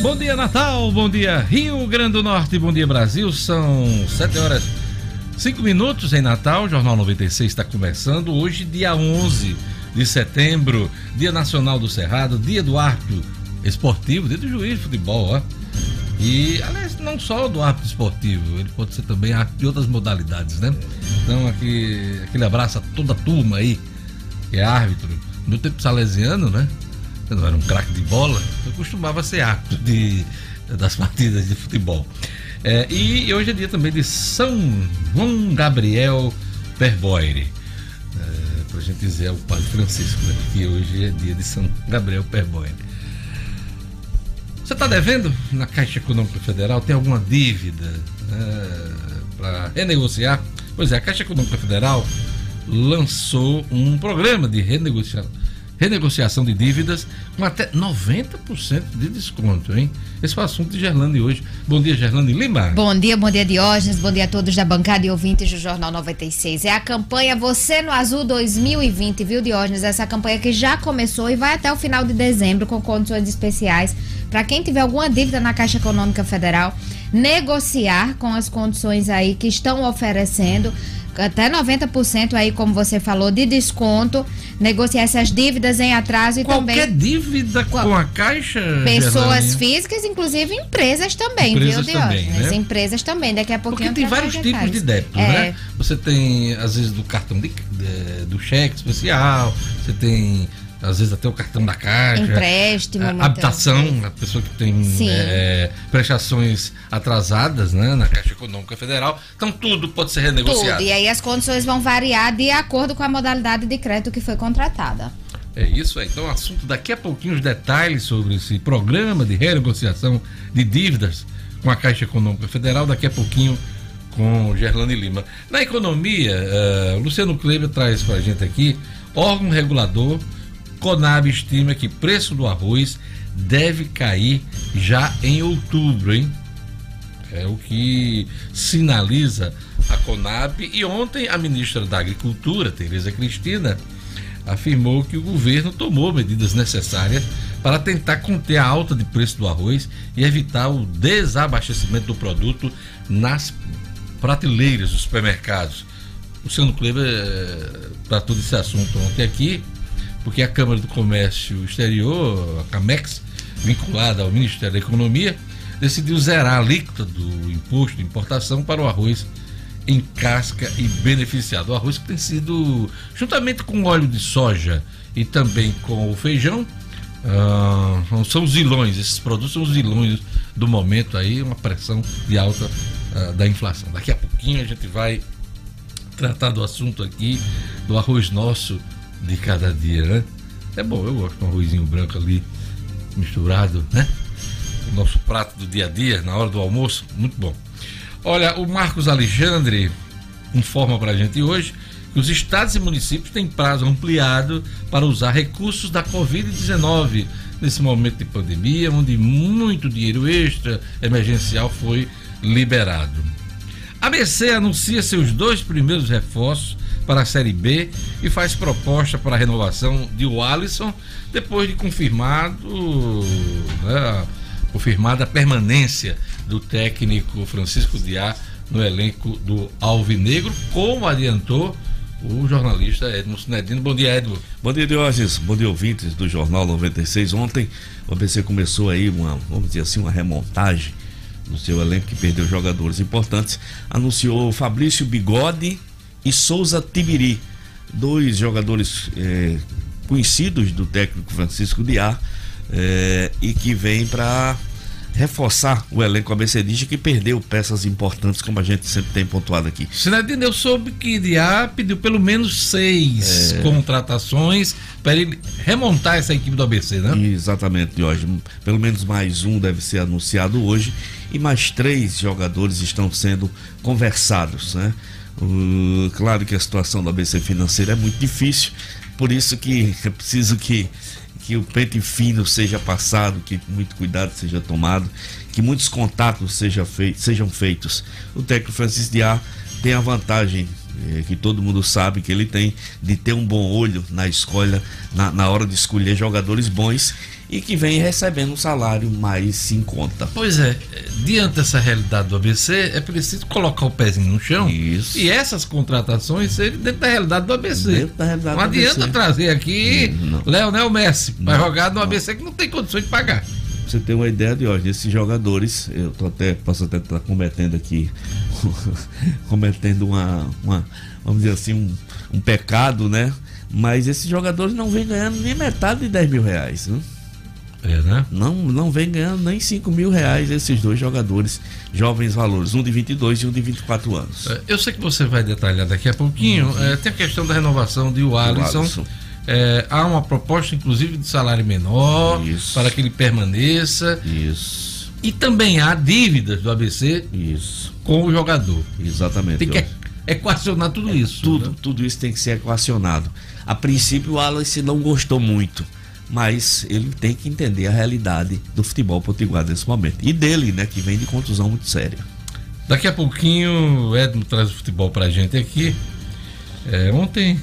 Bom dia, Natal. Bom dia, Rio Grande do Norte. Bom dia, Brasil. São 7 horas 5 minutos em Natal. O Jornal 96 está começando. Hoje, dia 11 de setembro, Dia Nacional do Cerrado, Dia do Árbitro Esportivo, Dia do Juiz de Futebol, ó. E, aliás, não só do árbitro esportivo, ele pode ser também árbitro de outras modalidades, né? Então, aqui, aquele abraço a toda a turma aí, que é árbitro. No tempo salesiano, né? Eu não era um craque de bola, eu costumava ser árbitro de, das partidas de futebol. É, e hoje é dia também de São João Gabriel Perboire. É, para a gente dizer ao Padre Francisco, né, que hoje é dia de São Gabriel Perboire. Você está devendo na Caixa Econômica Federal? Tem alguma dívida né, para renegociar? Pois é, a Caixa Econômica Federal lançou um programa de renegociação renegociação de dívidas com até 90% de desconto, hein? Esse foi o assunto de Gerlane hoje. Bom dia, Gerlane Lima. Bom dia, bom dia, Diógenes. Bom dia a todos da bancada e ouvintes do Jornal 96. É a campanha Você no Azul 2020, viu, Diógenes? Essa campanha que já começou e vai até o final de dezembro com condições especiais para quem tiver alguma dívida na Caixa Econômica Federal, negociar com as condições aí que estão oferecendo até 90% aí, como você falou, de desconto, negociar essas dívidas em atraso e Qualquer também. dívida com a Caixa? Pessoas Gerlane. físicas, inclusive empresas também, empresas viu, Também, né? Empresas também, daqui a pouquinho. Porque tem vários tipos de débito, é. né? Você tem, às vezes, do cartão de, de, do cheque especial, você tem às vezes até o cartão da caixa. Empréstimo. A, habitação, a pessoa que tem é, prestações atrasadas né, na Caixa Econômica Federal. Então tudo pode ser renegociado. Tudo. E aí as condições vão variar de acordo com a modalidade de crédito que foi contratada. É isso aí. Então, assunto daqui a pouquinho, os detalhes sobre esse programa de renegociação de dívidas com a Caixa Econômica Federal, daqui a pouquinho com Gerlane Lima. Na economia, uh, Luciano Kleber traz para a gente aqui órgão regulador Conab estima que preço do arroz deve cair já em outubro, hein? É o que sinaliza a Conab. E ontem a ministra da Agricultura, Tereza Cristina, afirmou que o governo tomou medidas necessárias para tentar conter a alta de preço do arroz e evitar o desabastecimento do produto nas prateleiras dos supermercados. O Luciano Kleber eh, tratou desse assunto ontem aqui porque a Câmara do Comércio Exterior, a CAMEX, vinculada ao Ministério da Economia, decidiu zerar a alíquota do imposto de importação para o arroz em casca e beneficiado. O arroz que tem sido, juntamente com óleo de soja e também com o feijão, uh, são os vilões, esses produtos são os vilões do momento aí, uma pressão de alta uh, da inflação. Daqui a pouquinho a gente vai tratar do assunto aqui do arroz nosso de cada dia, né? É bom, eu gosto de um arrozinho branco ali, misturado, né? O nosso prato do dia a dia, na hora do almoço, muito bom. Olha, o Marcos Alexandre informa para a gente hoje que os estados e municípios têm prazo ampliado para usar recursos da Covid-19 nesse momento de pandemia, onde muito dinheiro extra emergencial foi liberado. A ABC anuncia seus dois primeiros reforços para a Série B e faz proposta para a renovação de Alisson depois de confirmado, né, confirmada a permanência do técnico Francisco Diá no elenco do Alvinegro, como adiantou o jornalista Edmo Sinedino. Bom dia, Edmo. Bom dia, Diógenes. Bom dia, ouvintes do Jornal 96. Ontem o ABC começou aí uma, vamos dizer assim, uma remontagem no seu elenco que perdeu jogadores importantes. Anunciou Fabrício Bigode e Souza Tibiri, dois jogadores é, conhecidos do técnico Francisco Diá é, e que vêm para reforçar o elenco ABCdista que perdeu peças importantes, como a gente sempre tem pontuado aqui. Sinadino, eu soube que Diá pediu pelo menos seis é... contratações para ele remontar essa equipe do ABC, né? Exatamente, hoje. Pelo menos mais um deve ser anunciado hoje e mais três jogadores estão sendo conversados, né? Uh, claro que a situação da ABC financeira é muito difícil, por isso que é preciso que, que o pente fino seja passado, que muito cuidado seja tomado, que muitos contatos seja fei sejam feitos. O técnico Francisco Diá tem a vantagem é, que todo mundo sabe que ele tem, de ter um bom olho na escolha, na, na hora de escolher jogadores bons e que vem recebendo um salário mais em conta. Pois é, diante dessa realidade do ABC, é preciso colocar o pezinho no chão Isso. e essas contratações serem dentro da realidade do ABC. Dentro da realidade não do adianta ABC. trazer aqui Não. Leonel Messi para jogar no não. ABC que não tem condições de pagar. Você ter uma ideia de hoje, esses jogadores, eu tô até, posso até estar cometendo aqui, cometendo uma, uma, vamos dizer assim, um, um pecado, né? Mas esses jogadores não vêm ganhando nem metade de 10 mil reais, né? É, né? Não, não vem ganhando nem 5 mil reais esses dois jogadores, jovens valores, um de 22 e um de 24 anos. É, Eu sei que você vai detalhar daqui a pouquinho. É, tem a questão da renovação de Alisson. Alisson. É, há uma proposta, inclusive, de salário menor Isso. para que ele permaneça. Isso, E também há dívidas do ABC isso, com o jogador. exatamente. Tem que equacionar tudo isso. tudo, né? tudo isso tem que ser equacionado. A princípio, o Alice não gostou muito, mas ele tem que entender a realidade do futebol potiguar nesse momento. E dele, né, que vem de contusão muito séria. Daqui a pouquinho o Edmo traz o futebol pra gente aqui. É, ontem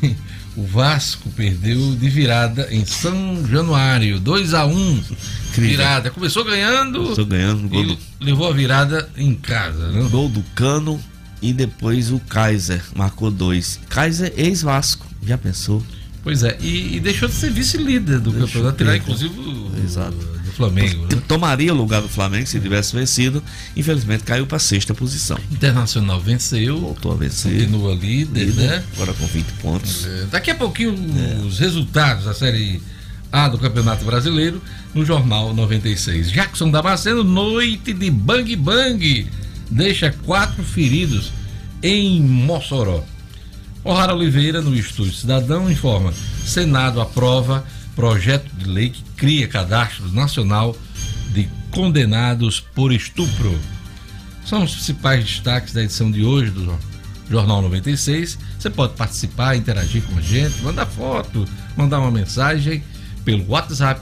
o Vasco perdeu de virada em São Januário, 2 a 1 Incrível. Virada. Começou ganhando Estou ganhando gol e do, levou a virada em casa. Né? gol do Cano e depois o Kaiser marcou dois. Kaiser ex-Vasco, já pensou? Pois é, e, e deixou de ser vice-líder do Deixou campeonato, tirar inclusive o, Exato. do Flamengo. Né? Tomaria o lugar do Flamengo se tivesse vencido. Infelizmente caiu para sexta posição. Internacional venceu, Voltou a vencer. continua líder, líder, né? Agora com 20 pontos. É, Daqui a pouquinho os resultados da Série A do Campeonato Brasileiro no Jornal 96. Jackson Damasceno, noite de bang bang, deixa quatro feridos em Mossoró. O'Hara Oliveira, no Estúdio Cidadão, informa: Senado aprova projeto de lei que cria cadastro nacional de condenados por estupro. São os principais destaques da edição de hoje do Jor- Jornal 96. Você pode participar, interagir com a gente, mandar foto, mandar uma mensagem pelo WhatsApp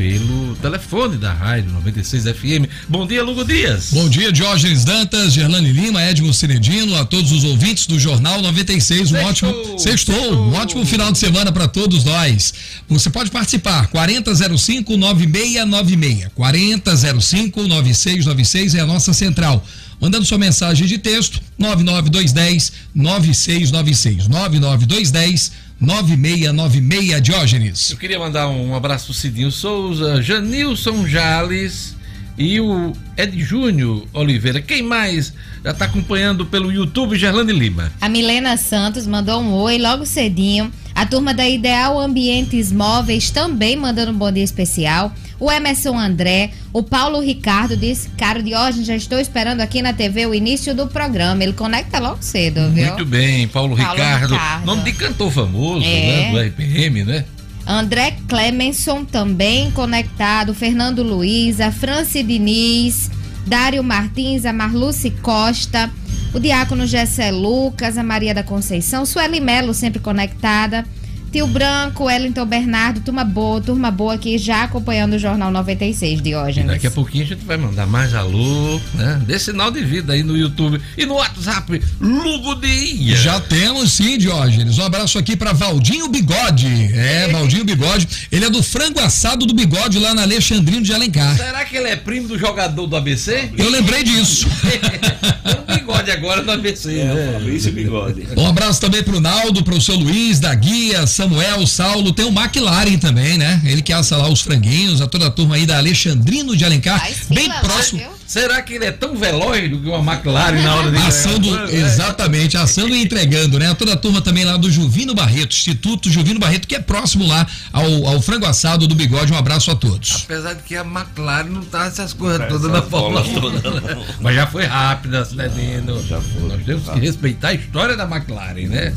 pelo telefone da Rádio 96 FM. Bom dia, Lugo Dias. Bom dia, Diógenes Dantas, Gerlane Lima, Edmo Cinedino, a todos os ouvintes do Jornal 96. Um Sextou! ótimo sextou, Sextou! um ótimo final de semana para todos nós. Você pode participar, 4005 9696. 4005 9696 é a nossa central. Mandando sua mensagem de texto, 99210 9696. 99210 9696, Diógenes. Eu queria mandar um abraço pro Cidinho Souza, Janilson Jales e o Ed Júnior Oliveira. Quem mais já está acompanhando pelo YouTube, Gerlane Lima? A Milena Santos mandou um oi logo cedinho. A turma da Ideal Ambientes Móveis também mandando um bom dia especial. O Emerson André, o Paulo Ricardo disse: Caro Diógenes, já estou esperando aqui na TV o início do programa. Ele conecta logo cedo, viu? Muito bem, Paulo, Paulo Ricardo. Ricardo. Nome de cantor famoso, É. né? Do RPM, né? André Clemenson também conectado, Fernando Luiz, a Franci Diniz, Dário Martins, a Marluce Costa, o Diácono Gessé Lucas, a Maria da Conceição, Sueli Melo sempre conectada, Tio Branco, Wellington Bernardo, turma boa, turma boa aqui já acompanhando o Jornal 96, E Diógenes. daqui a pouquinho a gente vai mandar mais alô, né? Dê sinal de vida aí no YouTube e no WhatsApp, Lugo Dia. Já temos sim, Diógenes. Um abraço aqui para Valdinho Bigode. É, Valdinho Bigode. Ele é do frango assado do Bigode lá na Alexandrino de Alencar. Será que ele é primo do jogador do ABC? Eu lembrei disso. Tem um bigode agora no ABC, né? Fabrício Bigode. Um abraço também pro Naldo, pro seu Luiz, da Guia, Samuel, Saulo. Tem o McLaren também, né? Ele que assa lá os franguinhos, a toda a turma aí da Alexandrino de Alencar. Faz Bem fila lá, próximo. viu? Será que ele é tão veloz do que uma McLaren na hora de Assando, É. exatamente, assando e entregando, né? Toda a turma também lá do Juvino Barreto, Instituto Juvino Barreto, que é próximo lá ao, ao frango assado do bigode. Um abraço a todos. Apesar de que a McLaren não tá essas coisas todas na Fórmula 1. Mas já foi rápida, Cidadino. Já foi. Nós temos que respeitar a história da McLaren, né?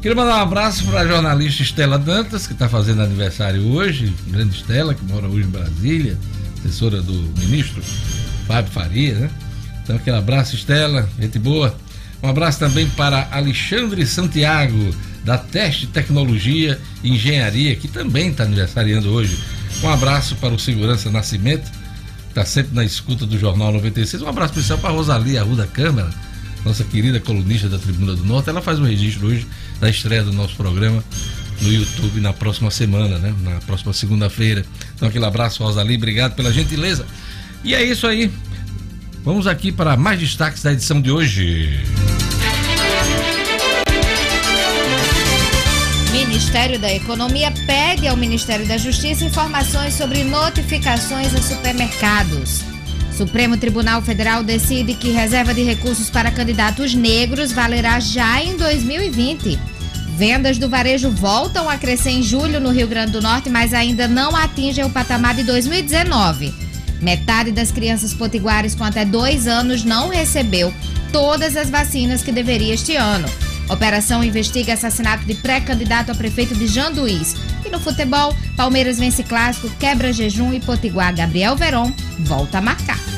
Queria mandar um abraço para a jornalista Estela Dantas, que está fazendo aniversário hoje. Grande Estela, que mora hoje em Brasília, assessora do ministro Fábio Faria, né? Então, aquele abraço, Estela, gente boa. Um abraço também para Alexandre Santiago, da Teste Tecnologia e Engenharia, que também está aniversariando hoje. Um abraço para o Segurança Nascimento, que está sempre na escuta do Jornal 96. Um abraço especial para Rosalia Arruda Câmara, nossa querida colunista da Tribuna do Norte, ela faz um registro hoje da estreia do nosso programa no YouTube na próxima semana, né? Na próxima segunda-feira. Então aquele abraço, Rosalie, obrigado pela gentileza. E é isso aí. Vamos aqui para mais destaques da edição de hoje. Ministério da Economia pede ao Ministério da Justiça informações sobre notificações a supermercados. Supremo Tribunal Federal decide que reserva de recursos para candidatos negros valerá já em 2020. Vendas do varejo voltam a crescer em julho no Rio Grande do Norte, mas ainda não atingem o patamar de 2019. Metade das crianças potiguares com até dois anos não recebeu todas as vacinas que deveria este ano. Operação investiga assassinato de pré-candidato a prefeito de Janduís. E no futebol, Palmeiras vence clássico, quebra jejum e Potiguar Gabriel Veron volta a marcar.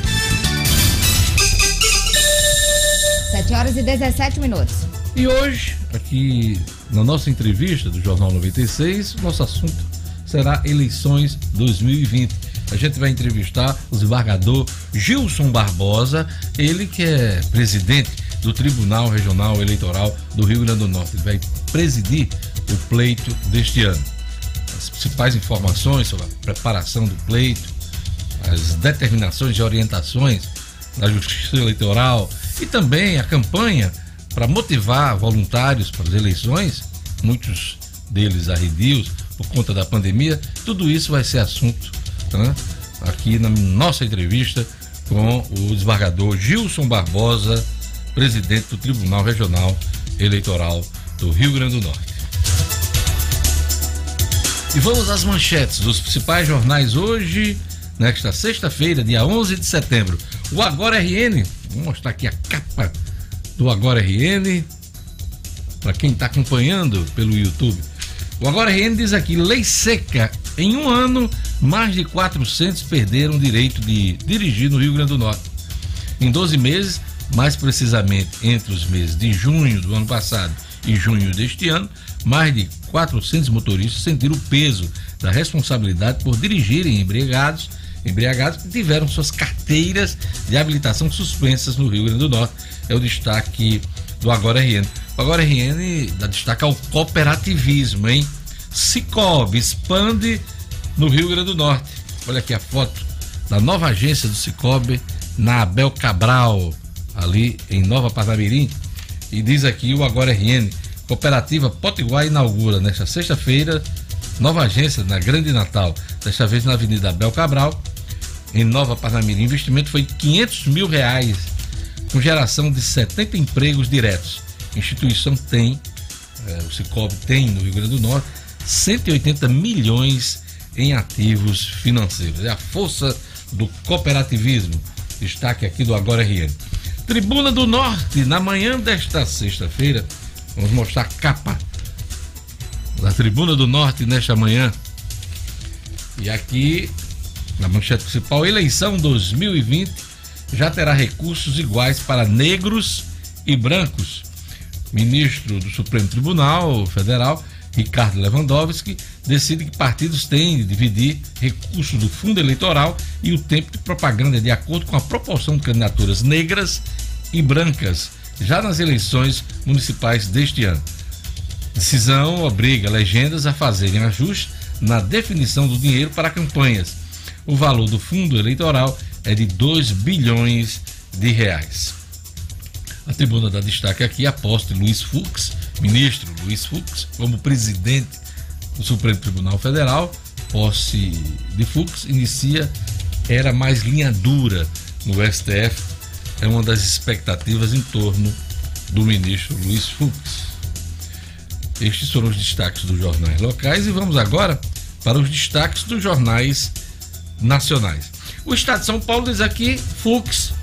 7 horas e 17 minutos. E hoje, aqui na nossa entrevista do Jornal 96, nosso assunto será eleições 2020. A gente vai entrevistar o desembargador Gilson Barbosa, ele que é presidente do Tribunal Regional Eleitoral do Rio Grande do Norte. Ele vai presidir o pleito deste ano. As principais informações sobre a preparação do pleito, as determinações e orientações da Justiça Eleitoral e também a campanha para motivar voluntários para as eleições, muitos deles arredios por conta da pandemia, tudo isso vai ser assunto né, aqui na nossa entrevista com o desembargador Gilson Barbosa, presidente do Tribunal Regional Eleitoral do Rio Grande do Norte. E vamos às manchetes dos principais jornais hoje, nesta sexta-feira, dia 11 de setembro. O Agora RN, vou mostrar aqui a capa do Agora RN, para quem está acompanhando pelo YouTube. O Agora RN diz aqui: lei seca. Em um ano, mais de 400 perderam o direito de dirigir no Rio Grande do Norte. Em 12 meses, mais precisamente entre os meses de junho do ano passado e junho deste ano, mais de 400 motoristas sentiram o peso da responsabilidade por dirigirem embriagados, embriagados que tiveram suas carteiras de habilitação suspensas no Rio Grande do Norte. É o destaque do Agora RN. O Agora RN dá destaque ao cooperativismo, hein? Cicobi expande no Rio Grande do Norte. Olha aqui a foto da nova agência do Cicobi na Abel Cabral ali em Nova Parnamirim. E diz aqui o Agora RN, Cooperativa Potiguar inaugura nesta sexta-feira nova agência na Grande Natal, desta vez na Avenida Abel Cabral, em Nova Parnamirim. O investimento foi 500 mil reais, com geração de 70 empregos diretos. A instituição tem, é, o Cicobi tem no Rio Grande do Norte, 180 milhões em ativos financeiros. É a força do cooperativismo. Destaque aqui do Agora RN. Tribuna do Norte, na manhã desta sexta-feira, vamos mostrar a capa da Tribuna do Norte nesta manhã. E aqui, na manchete principal, eleição 2020 já terá recursos iguais para negros e brancos. Ministro do Supremo Tribunal Federal, Ricardo Lewandowski, decide que partidos têm de dividir recursos do fundo eleitoral e o tempo de propaganda de acordo com a proporção de candidaturas negras e brancas já nas eleições municipais deste ano. Decisão obriga legendas a fazerem ajustes na definição do dinheiro para campanhas. O valor do fundo eleitoral é de 2 bilhões de reais. A tribuna dá destaque aqui aposta Luiz Fux, ministro Luiz Fux, como presidente do Supremo Tribunal Federal. Posse de Fux inicia era mais linha dura no STF. É uma das expectativas em torno do ministro Luiz Fux. Estes foram os destaques dos jornais locais e vamos agora para os destaques dos jornais nacionais. O Estado de São Paulo diz aqui: Fux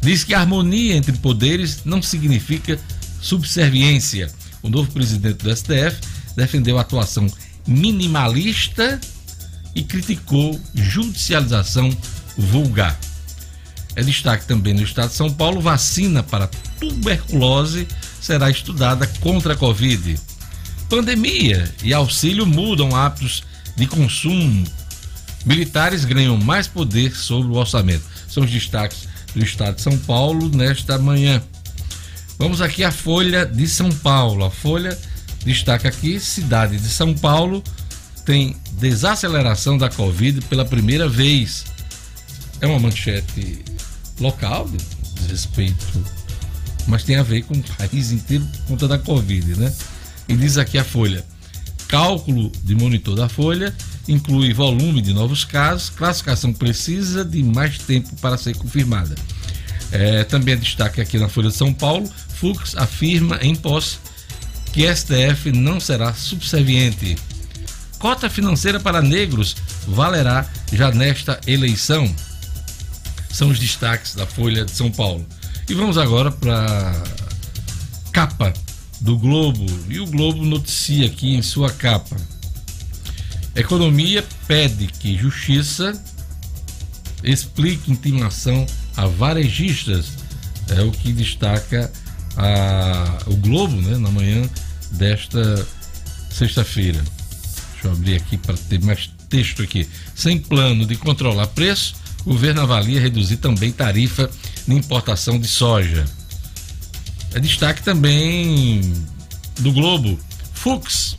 diz que harmonia entre poderes não significa subserviência. O novo presidente do STF defendeu a atuação minimalista e criticou judicialização vulgar. É destaque também no estado de São Paulo: vacina para tuberculose será estudada contra a Covid. Pandemia e auxílio mudam hábitos de consumo. Militares ganham mais poder sobre o orçamento. São os destaques do estado de São Paulo nesta manhã. Vamos aqui à Folha de São Paulo. A Folha destaca aqui: cidade de São Paulo tem desaceleração da Covid pela primeira vez. É uma manchete local, de respeito, mas tem a ver com o país inteiro por conta da Covid, né? E diz aqui a Folha: cálculo de monitor da Folha inclui volume de novos casos, classificação precisa de mais tempo para ser confirmada. É, também destaque aqui na Folha de São Paulo: Fux afirma em posse que STF não será subserviente. Cota financeira para negros valerá já nesta eleição. São os destaques da Folha de São Paulo. E vamos agora para capa do Globo. E o Globo noticia aqui em sua capa. Economia pede que Justiça explique intimação a varejistas. É o que destaca a, o Globo né, na manhã desta sexta-feira. Deixa eu abrir aqui para ter mais texto aqui. Sem plano de controlar preço, o governo avalia reduzir também tarifa de importação de soja. É destaque também do Globo. Fux,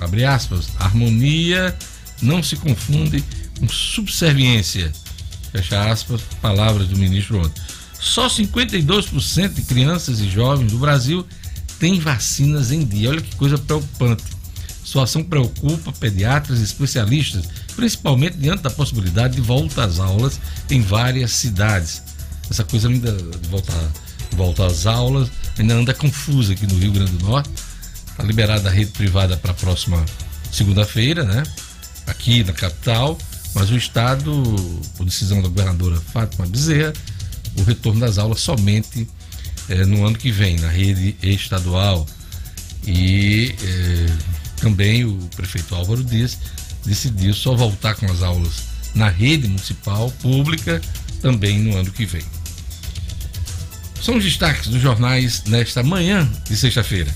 abre aspas, harmonia não se confunde com subserviência. Fecha aspas, palavras do ministro ontem. Só 52% de crianças e jovens do Brasil têm vacinas em dia. Olha que coisa preocupante. A situação preocupa pediatras e especialistas, principalmente diante da possibilidade de volta às aulas em várias cidades. Essa coisa ainda de voltar, volta às aulas ainda anda confusa aqui no Rio Grande do Norte. Está liberada a rede privada para a próxima segunda-feira, né? Aqui na capital, mas o Estado, por decisão da governadora Fátima Bezerra, o retorno das aulas somente é, no ano que vem, na rede estadual. E é, também o prefeito Álvaro Dias decidiu só voltar com as aulas na rede municipal pública também no ano que vem. São os destaques dos jornais nesta manhã de sexta-feira.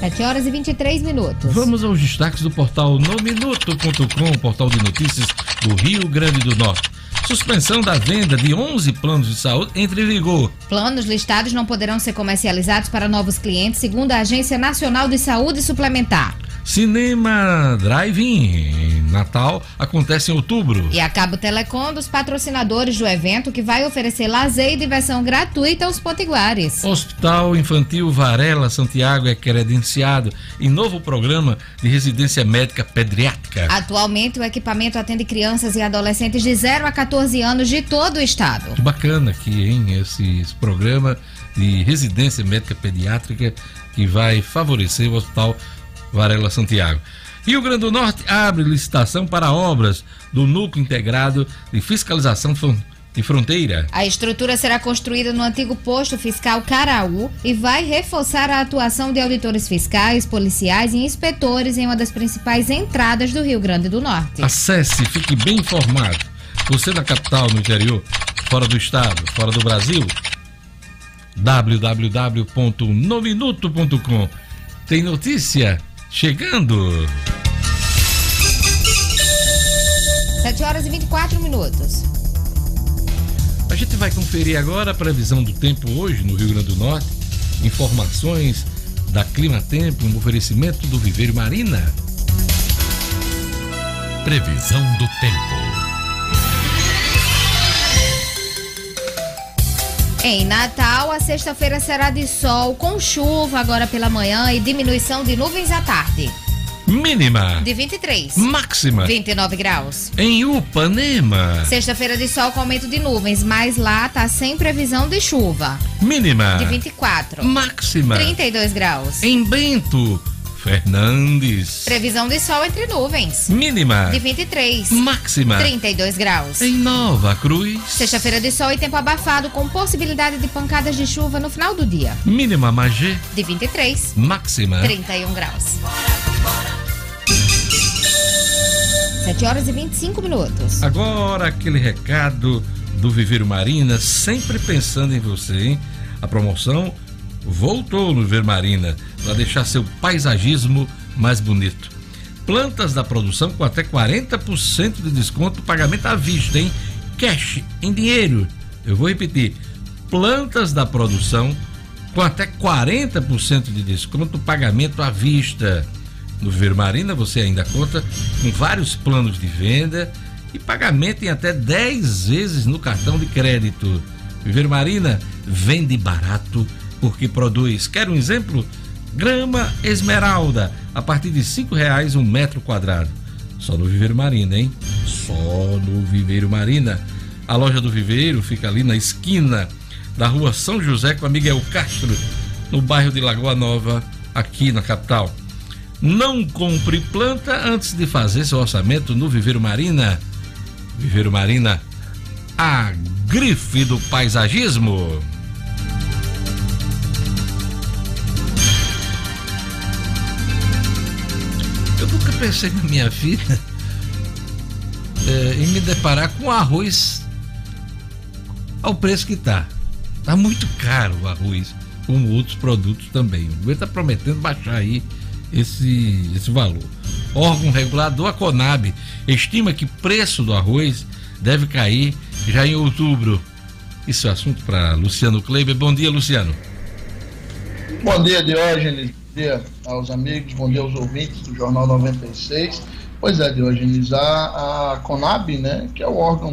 7 horas e 23 minutos. Vamos aos destaques do portal nominuto.com, portal de notícias do Rio Grande do Norte. Suspensão da venda de 11 planos de saúde entre em vigor. Planos listados não poderão ser comercializados para novos clientes, segundo a Agência Nacional de Saúde Suplementar. Cinema Drive-In Natal acontece em outubro. E a Cabo Telecom dos patrocinadores do evento que vai oferecer lazer e diversão gratuita aos potiguares. Hospital Infantil Varela Santiago é credenciado em novo programa de residência médica pediátrica. Atualmente o equipamento atende crianças e adolescentes de 0 a 14 anos de todo o estado. Que bacana aqui, hein? Esse, esse programa de residência médica pediátrica que vai favorecer o Hospital Varela Santiago. Rio Grande do Norte abre licitação para obras do Núcleo Integrado de Fiscalização de Fronteira. A estrutura será construída no antigo posto fiscal Caraú e vai reforçar a atuação de auditores fiscais, policiais e inspetores em uma das principais entradas do Rio Grande do Norte. Acesse, fique bem informado. Você na capital, no interior, fora do estado, fora do Brasil, www.nominuto.com. Tem notícia? Chegando. 7 horas e 24 minutos. A gente vai conferir agora a previsão do tempo hoje no Rio Grande do Norte. Informações da Clima Tempo, um oferecimento do Viveiro Marina. Previsão do tempo. Em Natal, a sexta-feira será de sol com chuva agora pela manhã e diminuição de nuvens à tarde. Mínima. De 23. Máxima. 29 graus. Em Upanema. Sexta-feira de sol com aumento de nuvens, mas lá tá sem previsão de chuva. Mínima. De 24. Máxima. 32 graus. Em Bento. Fernandes. Previsão de sol entre nuvens. Mínima. De 23. Máxima. 32 graus. Em Nova Cruz. Sexta-feira de sol e tempo abafado, com possibilidade de pancadas de chuva no final do dia. Mínima Magé. De 23. Máxima. 31 graus. 7 horas e 25 minutos. Agora aquele recado do Viveiro Marina, sempre pensando em você, hein? A promoção voltou no Vermarina para deixar seu paisagismo mais bonito. Plantas da produção com até 40% de desconto, pagamento à vista, hein? cash, em dinheiro. Eu vou repetir: plantas da produção com até 40% de desconto pagamento à vista. No Viver Marina você ainda conta com vários planos de venda e pagamento em até 10 vezes no cartão de crédito. Viver Marina vende barato porque produz. Quer um exemplo? Grama esmeralda, a partir de cinco reais um metro quadrado. Só no Viveiro Marina, hein? Só no Viveiro Marina. A loja do Viveiro fica ali na esquina da rua São José com a Miguel Castro, no bairro de Lagoa Nova, aqui na capital. Não compre planta antes de fazer seu orçamento no Viveiro Marina. Viveiro Marina, a grife do paisagismo. Pensei na minha vida é, em me deparar com arroz ao preço que está. Está muito caro o arroz, como outros produtos também. O governo está prometendo baixar aí esse, esse valor. Órgão regulador, a Conab, estima que preço do arroz deve cair já em outubro. Isso é assunto para Luciano Kleiber. Bom dia, Luciano. Bom dia, Diógenes. Dia aos amigos, bom dia aos ouvintes do Jornal 96. Pois é, Diógenes, a, a Conab, né, que é o órgão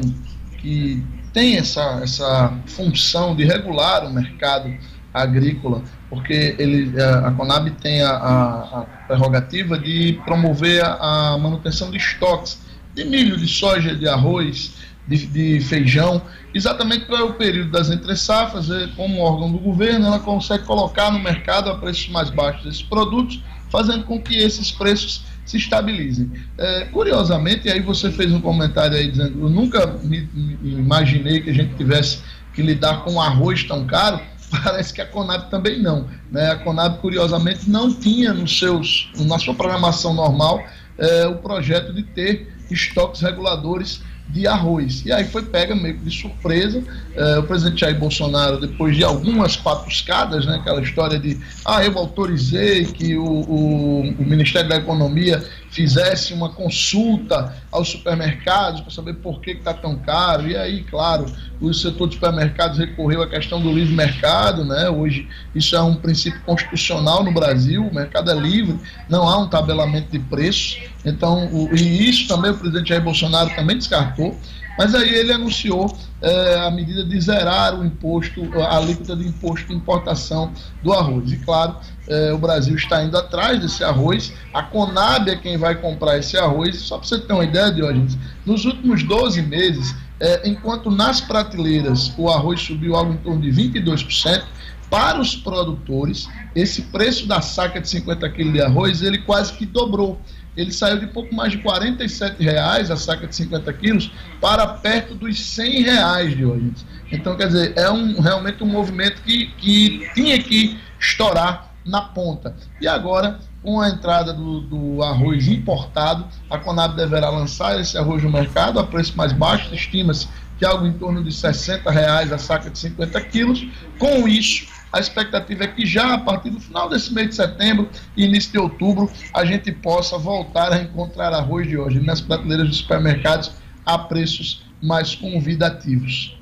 que tem essa, essa função de regular o mercado agrícola, porque ele, a Conab tem a, a, a prerrogativa de promover a, a, manutenção de estoques de milho, de soja, de arroz, de, de feijão, exatamente para o período das entre-safras, como órgão do governo, ela consegue colocar no mercado a preços mais baixos esses produtos, fazendo com que esses preços se estabilizem. É, curiosamente, aí você fez um comentário aí dizendo, eu nunca me, me imaginei que a gente tivesse que lidar com arroz tão caro, parece que a Conab também não. Né? A Conab, curiosamente, não tinha nos seus, na sua programação normal é, o projeto de ter estoques reguladores de arroz. E aí foi pega meio que de surpresa. É, o presidente Jair Bolsonaro, depois de algumas patuscadas, né, aquela história de ah, eu autorizei que o, o, o Ministério da Economia fizesse uma consulta aos supermercados para saber por que está tão caro. E aí, claro, o setor de supermercados recorreu à questão do livre mercado, né? Hoje isso é um princípio constitucional no Brasil, o mercado é livre, não há um tabelamento de preços. Então, o, e isso também o presidente Jair Bolsonaro também descartou. Mas aí ele anunciou é, a medida de zerar o imposto, a alíquota de imposto de importação do arroz. E claro, é, o Brasil está indo atrás desse arroz. A Conab é quem vai comprar esse arroz. Só para você ter uma ideia, Diógenes, nos últimos 12 meses, é, enquanto nas prateleiras o arroz subiu algo em torno de 22%, para os produtores, esse preço da saca de 50 quilos de arroz, ele quase que dobrou ele saiu de pouco mais de 47 reais a saca de 50 quilos para perto dos 100 reais de hoje. Então, quer dizer, é um, realmente um movimento que, que tinha que estourar na ponta. E agora, com a entrada do, do arroz importado, a Conab deverá lançar esse arroz no mercado a preço mais baixo, estima-se que algo em torno de 60 reais a saca de 50 quilos. Com isso, a expectativa é que já a partir do final desse mês de setembro e início de outubro a gente possa voltar a encontrar arroz de hoje nas prateleiras dos supermercados a preços mais convidativos.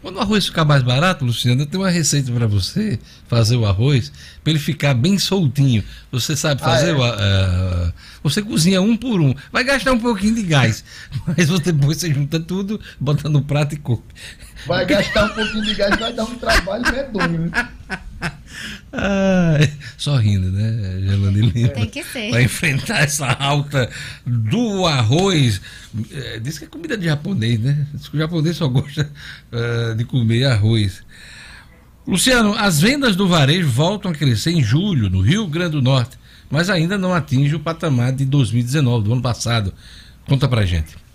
Quando o arroz ficar mais barato, Luciano, eu tenho uma receita para você fazer o arroz para ele ficar bem soltinho. Você sabe fazer? Ah, é? uh, você cozinha um por um. Vai gastar um pouquinho de gás, mas você, depois você junta tudo, bota no prato e come. Vai gastar um pouquinho de gás, vai dar um trabalho medonho. Né? Ah, só rindo, né, Gelane Lima? Tem que ser. Vai enfrentar essa alta do arroz. É, diz que é comida de japonês, né? Diz que o japonês só gosta uh, de comer arroz. Luciano, as vendas do varejo voltam a crescer em julho, no Rio Grande do Norte, mas ainda não atinge o patamar de 2019, do ano passado. Conta pra gente.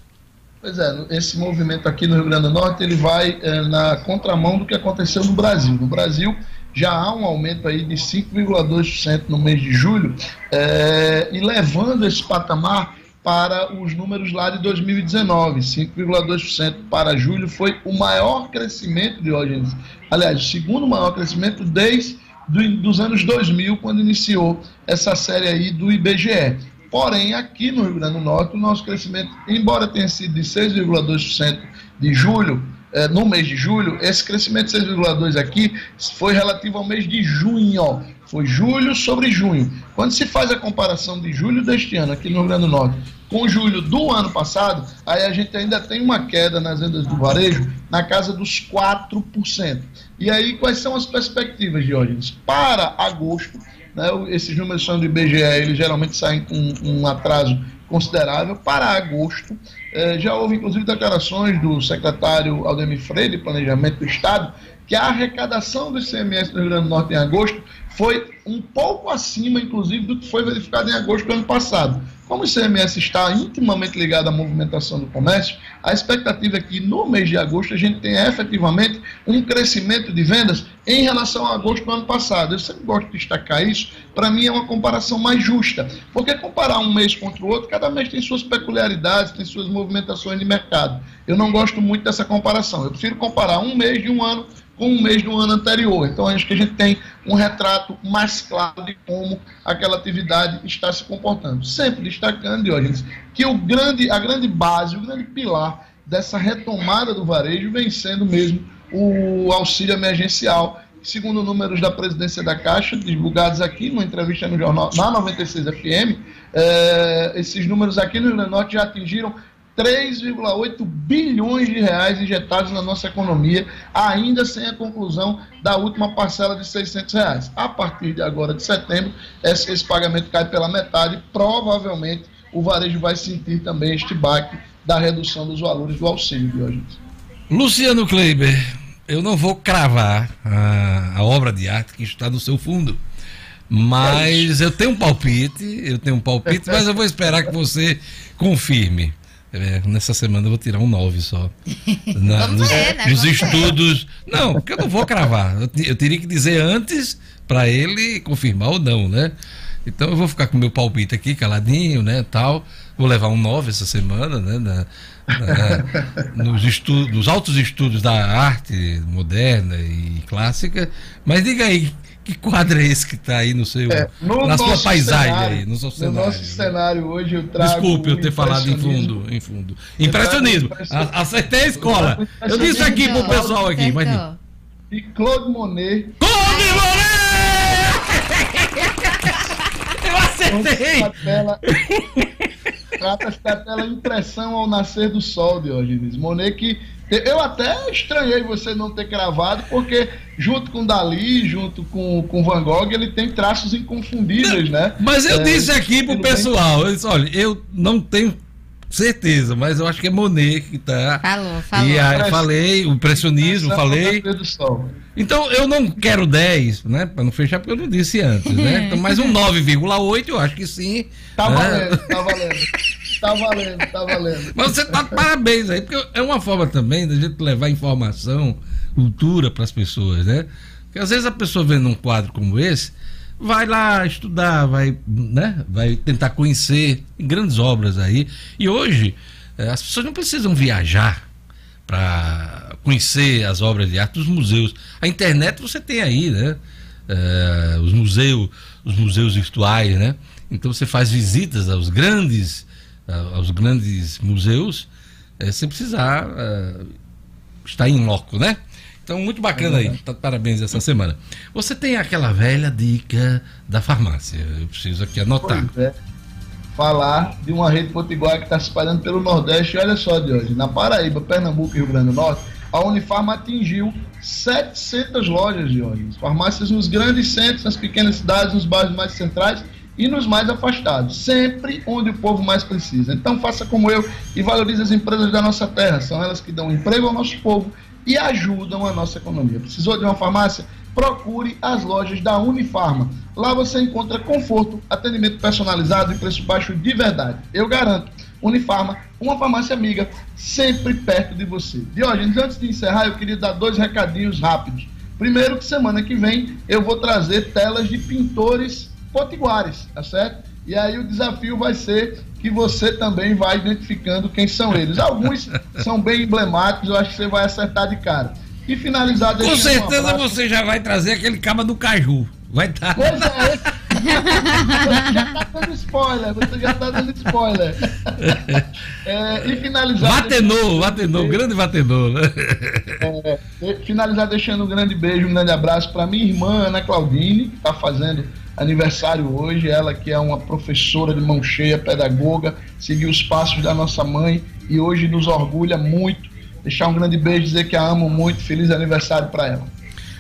Pois é, esse movimento aqui no Rio Grande do Norte, ele vai é, na contramão do que aconteceu no Brasil. No Brasil, já há um aumento aí de 5,2% no mês de julho, é, e levando esse patamar para os números lá de 2019, 5,2% para julho foi o maior crescimento de hoje, aliás, o segundo maior crescimento desde do, dos anos 2000, quando iniciou essa série aí do IBGE. Porém, aqui no Rio Grande do Norte, o nosso crescimento, embora tenha sido de 6,2% de julho, é, no mês de julho, esse crescimento de 6,2 aqui foi relativo ao mês de junho. Foi julho sobre junho. Quando se faz a comparação de julho deste ano aqui no Rio Grande do Norte com julho do ano passado, aí a gente ainda tem uma queda nas vendas do varejo na casa dos 4%. E aí, quais são as perspectivas, Diógenes? Para agosto, né, esses números são do IBGE, eles geralmente saem com um atraso considerável. Para agosto, eh, já houve inclusive declarações do secretário Aldemir Freire, de Planejamento do Estado, que a arrecadação do ICMS no Rio Grande do Norte em agosto foi um pouco acima, inclusive, do que foi verificado em agosto do ano passado. Como o ICMS está intimamente ligado à movimentação do comércio, a expectativa é que no mês de agosto a gente tenha efetivamente um crescimento de vendas em relação a agosto do ano passado. Eu sempre gosto de destacar isso, para mim é uma comparação mais justa, porque comparar um mês contra o outro, cada mês tem suas peculiaridades, tem suas movimentações de mercado. Eu não gosto muito dessa comparação. Eu prefiro comparar um mês de um ano com um mês do ano anterior. Então, acho que a gente tem um retrato mais claro de como aquela atividade está se comportando. Sempre destacando, Diógenes, que o grande, a grande base, o grande pilar dessa retomada do varejo vem sendo mesmo o auxílio emergencial, segundo números da presidência da Caixa, divulgados aqui numa entrevista no jornal, na 96 FM, eh, esses números aqui no Rio Grande do Norte já atingiram 3,8 bilhões de reais injetados na nossa economia, ainda sem a conclusão da última parcela de 600 reais. A partir de agora, de setembro, esse, esse pagamento cai pela metade. Provavelmente, o varejo vai sentir também este baque da redução dos valores do auxílio de hoje. Luciano Kleiber, eu não vou cravar a, a obra de arte que está no seu fundo. Mas é eu tenho um palpite, eu tenho um palpite, mas eu vou esperar que você confirme. É, nessa semana eu vou tirar um 9 só. Na, nos, ver, né? nos estudos. Não, porque eu não vou cravar. Eu, eu teria que dizer antes para ele confirmar ou não, né? Então eu vou ficar com meu palpite aqui, caladinho, né? Tal. Vou levar um 9 essa semana, né? Na, na, nos, estudos, nos altos estudos da arte moderna e clássica. Mas diga aí, que quadro é esse que está aí no seu, é, no na sua paisagem cenário, aí, no seu cenário? No nosso cenário hoje eu trago. Desculpe eu ter falado em fundo, em fundo. Impressionismo. Acertei a escola. Eu disse aqui pro pessoal aqui, mas E Claude Monet. Claude Monet! eu acertei! Trata-se da tela impressão ao nascer do sol, Diogenes. Monet que eu até estranhei você não ter cravado, porque junto com Dali, junto com, com Van Gogh, ele tem traços inconfundíveis, não, né? Mas eu é, disse aqui pro pessoal, eu disse, olha, eu não tenho certeza, mas eu acho que é Monet que tá. Falou, falou. E aí falei, o impressionismo, falei. Então eu não quero 10, né? Para não fechar, porque eu não disse antes, né? Então, mas um 9,8 eu acho que sim. Tá né? valendo, tá valendo. Tá valendo, tá valendo. Mas você tá de parabéns aí, porque é uma forma também da gente levar informação, cultura para as pessoas, né? Porque às vezes a pessoa vendo um quadro como esse, vai lá estudar, vai, né? vai tentar conhecer grandes obras aí. E hoje, eh, as pessoas não precisam viajar para conhecer as obras de arte dos museus. A internet você tem aí, né? É, os museus, os museus virtuais, né? Então você faz visitas aos grandes aos grandes museus é, sem precisar é, estar em loco, né? Então, muito bacana aí. Tá, parabéns essa semana. Você tem aquela velha dica da farmácia. Eu preciso aqui anotar. É. Falar de uma rede potiguar que está se espalhando pelo Nordeste. Olha só de hoje. Na Paraíba, Pernambuco e Rio Grande do Norte, a Unifarma atingiu 700 lojas de hoje. Farmácias nos grandes centros, nas pequenas cidades, nos bairros mais centrais e nos mais afastados, sempre onde o povo mais precisa. Então faça como eu e valorize as empresas da nossa terra, são elas que dão emprego ao nosso povo e ajudam a nossa economia. Precisou de uma farmácia? Procure as lojas da Unifarma. Lá você encontra conforto, atendimento personalizado e preço baixo de verdade. Eu garanto. Unifarma, uma farmácia amiga, sempre perto de você. Diógenes, antes de encerrar, eu queria dar dois recadinhos rápidos. Primeiro, que semana que vem eu vou trazer telas de pintores potiguares, tá certo? E aí o desafio vai ser que você também vai identificando quem são eles. Alguns são bem emblemáticos, eu acho que você vai acertar de cara. E finalizar Com certeza você já vai trazer aquele caba do caju. Vai estar. Tá. Pois é, esse... já tá dando spoiler, você já está dando spoiler. é, e finalizar. Vatenou, Vatenou, grande Vatenou, né? É, finalizar deixando um grande beijo, um grande abraço para minha irmã Ana Claudine, que está fazendo aniversário hoje. Ela que é uma professora de mão cheia, pedagoga, seguiu os passos da nossa mãe e hoje nos orgulha muito. Deixar um grande beijo, dizer que a amo muito. Feliz aniversário para ela.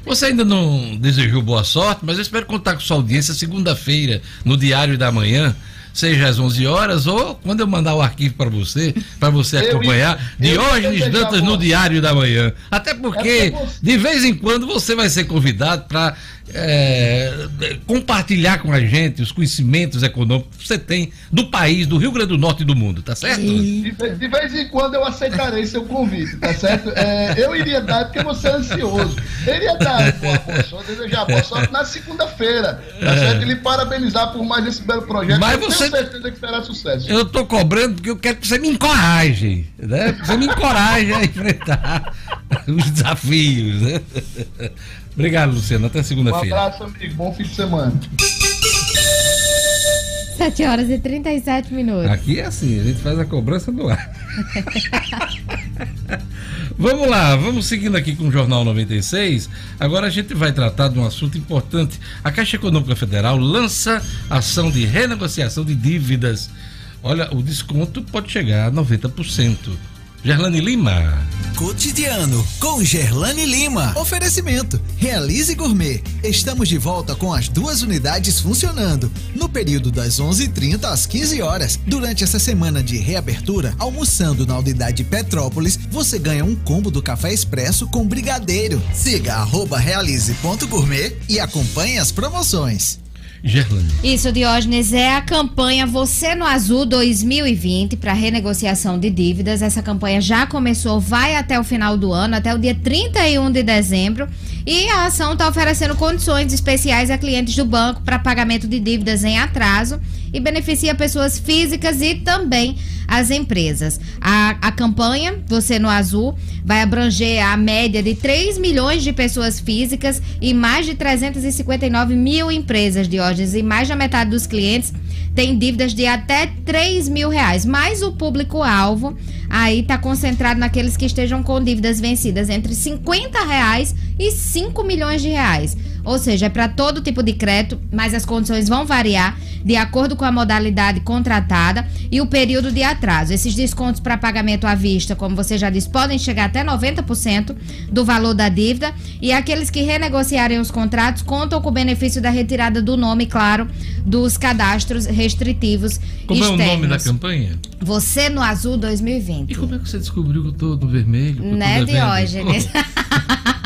Você ainda não desejou boa sorte, mas eu espero contar com sua audiência segunda-feira no Diário da Manhã seja às 11 horas ou quando eu mandar o arquivo para você, para você acompanhar, Diógenes Dantas no Diário da Manhã. Até porque, é de vez em quando, você vai ser convidado para é, compartilhar com a gente os conhecimentos econômicos que você tem do país, do Rio Grande do Norte e do mundo, tá certo? De, de vez em quando eu aceitarei seu convite, tá certo? É, eu iria dar, porque você é ansioso. Eu iria dar boa, boa desejar boa sorte na segunda-feira, tá é. certo? E lhe parabenizar por mais esse belo projeto. Mas você, tenho certeza que será sucesso. Eu tô cobrando porque eu quero que você me encoraje, né? Você me encoraje a enfrentar os desafios, né? Obrigado, Luciano. Até segunda-feira. Um abraço, amigo. Bom fim de semana. 7 horas e 37 minutos. Aqui é assim, a gente faz a cobrança do ar. vamos lá, vamos seguindo aqui com o Jornal 96. Agora a gente vai tratar de um assunto importante. A Caixa Econômica Federal lança ação de renegociação de dívidas. Olha, o desconto pode chegar a 90%. Gerlane Lima. Cotidiano com Gerlane Lima. Oferecimento. Realize Gourmet. Estamos de volta com as duas unidades funcionando. No período das 11:30 às 15 horas. Durante essa semana de reabertura, almoçando na unidade Petrópolis, você ganha um combo do café expresso com brigadeiro. Siga realize.gourmet e acompanhe as promoções. Isso, Diógenes, é a campanha Você no Azul 2020 para renegociação de dívidas. Essa campanha já começou, vai até o final do ano, até o dia 31 de dezembro. E a ação está oferecendo condições especiais a clientes do banco para pagamento de dívidas em atraso e beneficia pessoas físicas e também as empresas. A, a campanha Você no Azul vai abranger a média de 3 milhões de pessoas físicas e mais de 359 mil empresas, Diógenes, e mais da metade dos clientes tem dívidas de até 3 mil reais. Mas o público-alvo aí está concentrado naqueles que estejam com dívidas vencidas entre 50 reais e 5 milhões de reais. Ou seja, é para todo tipo de crédito, mas as condições vão variar de acordo com a modalidade contratada e o período de atraso. Esses descontos para pagamento à vista, como você já disse, podem chegar até 90% do valor da dívida e aqueles que renegociarem os contratos contam com o benefício da retirada do nome, claro, dos cadastros restritivos Como externos. é o nome da campanha? Você no Azul 2020. E como é que você descobriu que eu tô no vermelho? Né, Diógenes?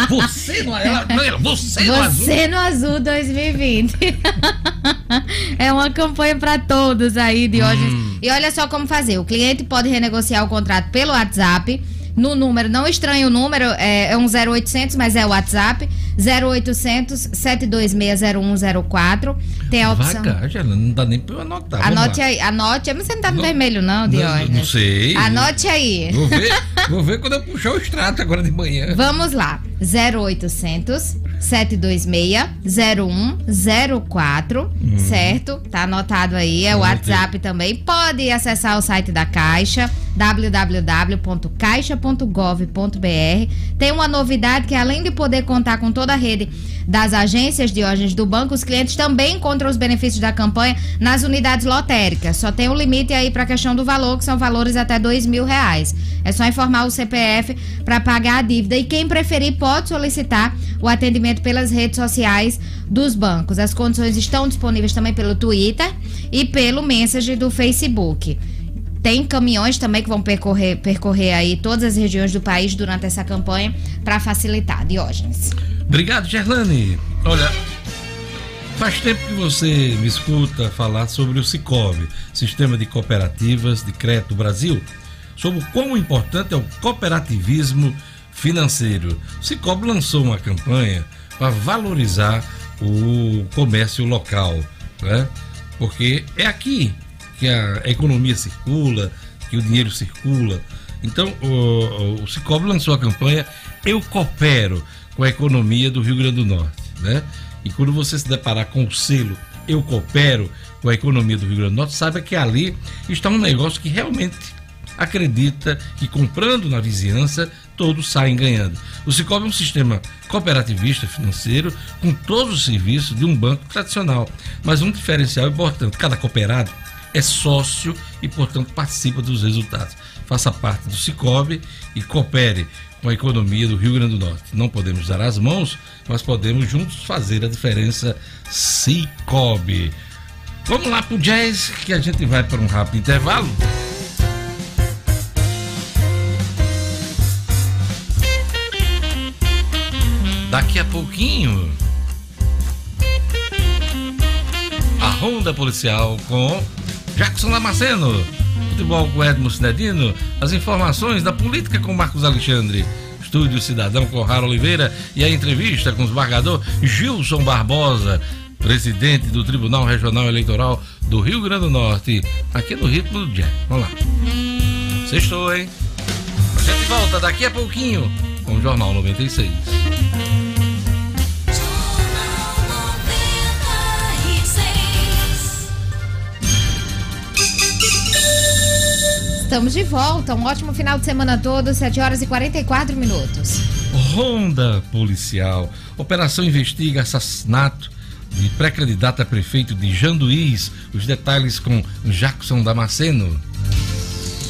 Você no, ela, você no azul. Você no azul 2020. é uma campanha para todos aí, Diógenes. Hum. E olha só como fazer. O cliente pode renegociar o contrato pelo WhatsApp no número, não estranhe o número, é, é um 0800, mas é o WhatsApp, 0800 7260104. Tem a opção. Vagar, já não dá nem pra eu anotar. Anote aí, anote. Mas você não tá no não, vermelho, não, Diógenes. Não, não sei. Anote aí. Vou ver, vou ver quando eu puxar o extrato agora de manhã. Vamos lá. 0800 726 0104, hum. certo? Tá anotado aí, é o WhatsApp também. Pode acessar o site da Caixa, www.caixa.gov.br. Tem uma novidade que além de poder contar com toda a rede das agências de órgãos do banco, os clientes também encontram os benefícios da campanha nas unidades lotéricas. Só tem um limite aí para a questão do valor, que são valores até dois mil reais. É só informar o CPF para pagar a dívida e quem preferir pode solicitar o atendimento pelas redes sociais dos bancos. As condições estão disponíveis também pelo Twitter e pelo Message do Facebook. Tem caminhões também que vão percorrer, percorrer aí todas as regiões do país durante essa campanha para facilitar. Diógenes. Obrigado, Gerlane. Olha, faz tempo que você me escuta falar sobre o Cicobi, Sistema de Cooperativas de Crédito Brasil, sobre o quão importante é o cooperativismo financeiro. O Cicobi lançou uma campanha para valorizar o comércio local, né? Porque é aqui que a economia circula, que o dinheiro circula. Então, o, o Cicobi lançou a campanha Eu Coopero, com a economia do Rio Grande do Norte, né? E quando você se deparar com o selo Eu Coopero, com a economia do Rio Grande do Norte, saiba que ali está um negócio que realmente acredita que comprando na vizinhança todos saem ganhando. O Cicobi é um sistema cooperativista financeiro com todos os serviços de um banco tradicional, mas um diferencial importante: cada cooperado é sócio e, portanto, participa dos resultados. Faça parte do Cicobi e coopere com a economia do Rio Grande do Norte. Não podemos dar as mãos, mas podemos juntos fazer a diferença. Cicobi. Vamos lá pro jazz que a gente vai para um rápido intervalo. Daqui a pouquinho, a Ronda Policial com Jackson Damasceno. Futebol com Edmo Cinedino. As informações da política com Marcos Alexandre. Estúdio Cidadão com Rara Oliveira e a entrevista com o esbargador Gilson Barbosa, presidente do Tribunal Regional Eleitoral do Rio Grande do Norte, aqui no ritmo do Jack. Vamos lá. Sextou, hein? A gente volta daqui a pouquinho com o Jornal 96. Estamos de volta. Um ótimo final de semana todo, 7 horas e 44 minutos. Ronda policial. Operação investiga assassinato de pré-candidato a prefeito de Janduís. Os detalhes com Jackson Damasceno.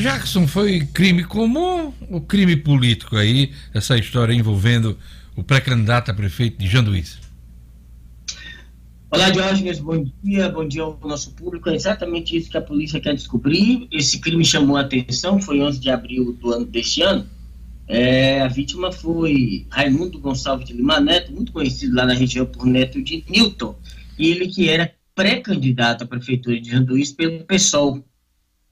Jackson, foi crime comum ou crime político aí, essa história envolvendo o pré-candidato a prefeito de Janduís? Olá, Diógenes, bom dia, bom dia ao nosso público. É exatamente isso que a polícia quer descobrir. Esse crime chamou a atenção, foi 11 de abril do ano deste ano. É, a vítima foi Raimundo Gonçalves de Lima Neto, muito conhecido lá na região por neto de Newton, e ele que era pré-candidato à prefeitura de Janduís pelo PSOL.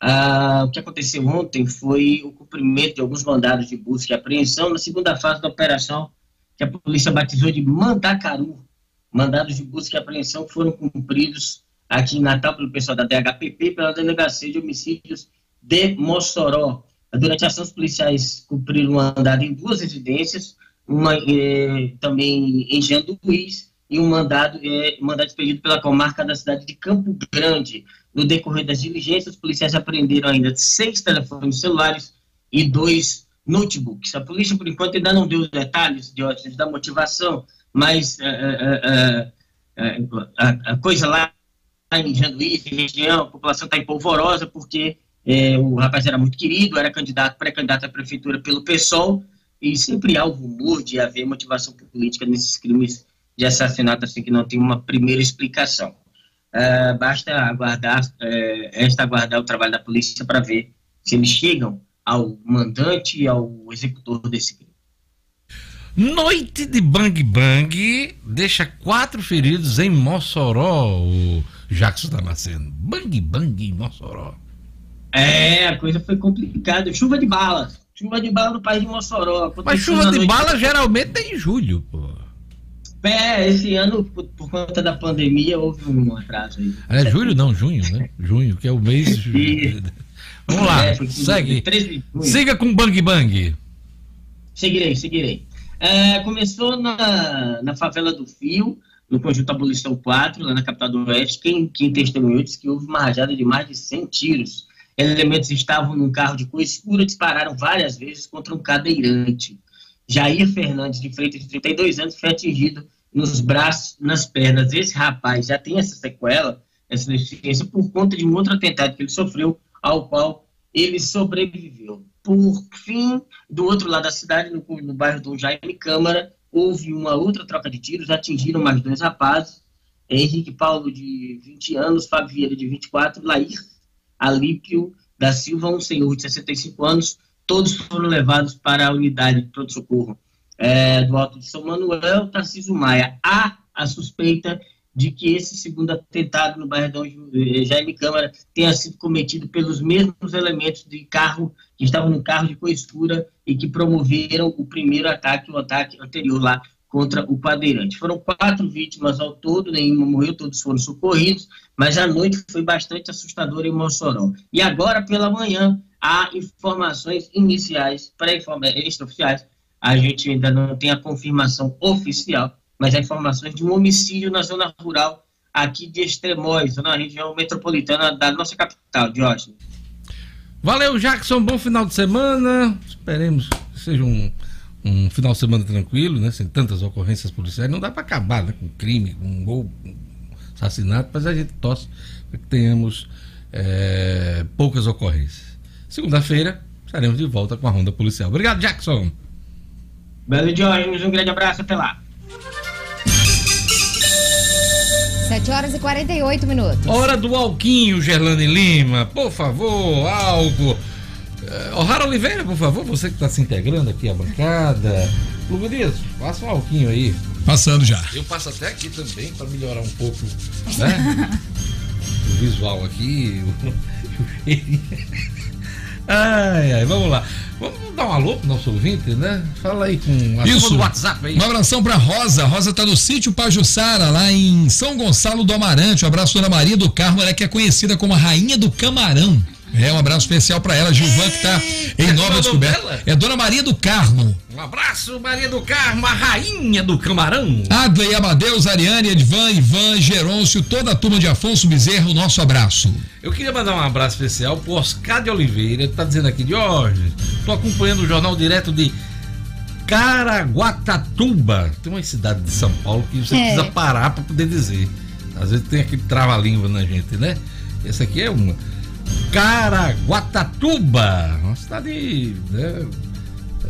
Ah, o que aconteceu ontem foi o cumprimento de alguns mandados de busca e apreensão na segunda fase da operação que a polícia batizou de Mandacaru. Mandados de busca e apreensão foram cumpridos aqui em Natal pelo pessoal da DHPP pela Delegacia de Homicídios de Mossoró. Durante a ação, os policiais cumpriram um mandado em duas residências, uma eh, também em Janduís e um mandado, eh, mandado expedido pela comarca da cidade de Campo Grande. No decorrer das diligências, os policiais apreenderam ainda seis telefones celulares e dois notebooks. A polícia, por enquanto, ainda não deu os detalhes de da motivação, mas uh, uh, uh, a, coisa lá em Janduí, região, a população está em polvorosa porque eh, o rapaz era muito querido, era candidato, pré-candidato à prefeitura pelo PSOL, e sempre há o rumor de haver motivação política nesses crimes de assassinato, assim, que não tem uma primeira explicação. Uh, basta aguardar, uh, resta aguardar o trabalho da polícia para ver se eles chegam ao mandante e ao executor desse crime. Noite de Bang Bang deixa quatro feridos em Mossoró, o Jackson Damasceno. Bang Bang em Mossoró. É, a coisa foi complicada. Chuva de balas. Chuva de bala no país de Mossoró. Mas chuva de bala geralmente é em julho, pô. É, esse ano, por, por, conta da pandemia, houve um atraso aí. É julho não, junho, né? Junho, que é o mês. Vamos lá, é, segue. Siga com Bang Bang. Seguirei, seguirei. É, começou na, na favela do Fio, no conjunto Abolição 4, lá na capital do Oeste. Quem, quem testemunhou disse que houve uma rajada de mais de 100 tiros. Elementos estavam num carro de cor escura, dispararam várias vezes contra um cadeirante. Jair Fernandes de Freitas, de 32 anos, foi atingido nos braços, nas pernas. Esse rapaz já tem essa sequela, essa deficiência, por conta de um outro atentado que ele sofreu, ao qual ele sobreviveu. Por fim, do outro lado da cidade, no, no bairro do Jaime Câmara, houve uma outra troca de tiros, atingiram mais dois rapazes, Henrique Paulo, de 20 anos, Fábio Vieira, de 24, Lair Alípio da Silva, um senhor de 65 anos, todos foram levados para a unidade de pronto-socorro é, do Alto de São Manuel, Tarcísio Maia. Há a suspeita de que esse segundo atentado no bairro de Jaime Câmara tenha sido cometido pelos mesmos elementos de carro que estavam no carro de coestura e que promoveram o primeiro ataque, o ataque anterior lá contra o padeirante. Foram quatro vítimas ao todo, nenhuma morreu, todos foram socorridos, mas a noite foi bastante assustadora em Mossoró. E agora, pela manhã, há informações iniciais, pré-extraoficiais, a gente ainda não tem a confirmação oficial, mas há informações de um homicídio na zona rural aqui de Extremóis, na região metropolitana da nossa capital, Diógenes. Valeu, Jackson. Bom final de semana. Esperemos que seja um, um final de semana tranquilo, né? Sem tantas ocorrências policiais. Não dá para acabar né? com crime, com roubo, com assassinato, mas a gente torce para que tenhamos é, poucas ocorrências. Segunda-feira estaremos de volta com a Ronda Policial. Obrigado, Jackson. Belo Diógenes, um grande abraço, até lá. 7 horas e 48 minutos. Hora do Alquinho, Gerlane Lima. Por favor, álcool. Uh, O'Hara Oliveira, por favor, você que está se integrando aqui à bancada. Lugo Dias, passa um alquinho aí. Passando já. Eu passo até aqui também para melhorar um pouco né? o visual aqui. ai, ai, vamos lá. Vamos dar um alô pro nosso ouvinte, né? Fala aí com a Isso. do WhatsApp aí. Um abração pra Rosa. Rosa tá no sítio Pajussara, lá em São Gonçalo do Amarante. Um abraço Dona Maria do Carmo, ela que é conhecida como a Rainha do Camarão. É, um abraço especial pra ela, Gilvan, que tá em é Nova Descoberta. dela? É Dona Maria do Carmo. Um abraço, Maria do Carmo, a rainha do camarão. Adley, Amadeus, Ariane, Edvan, Ivan, Gerôncio, toda a turma de Afonso Bezerra, o nosso abraço. Eu queria mandar um abraço especial pro Oscar de Oliveira, ele tá dizendo aqui, Jorge, tô acompanhando o jornal direto de Caraguatatuba. Tem uma cidade de São Paulo que você É. precisa parar para poder dizer. Às vezes tem aquele trava-língua na gente, né? Essa aqui é uma. Caraguatatuba, uma cidade né,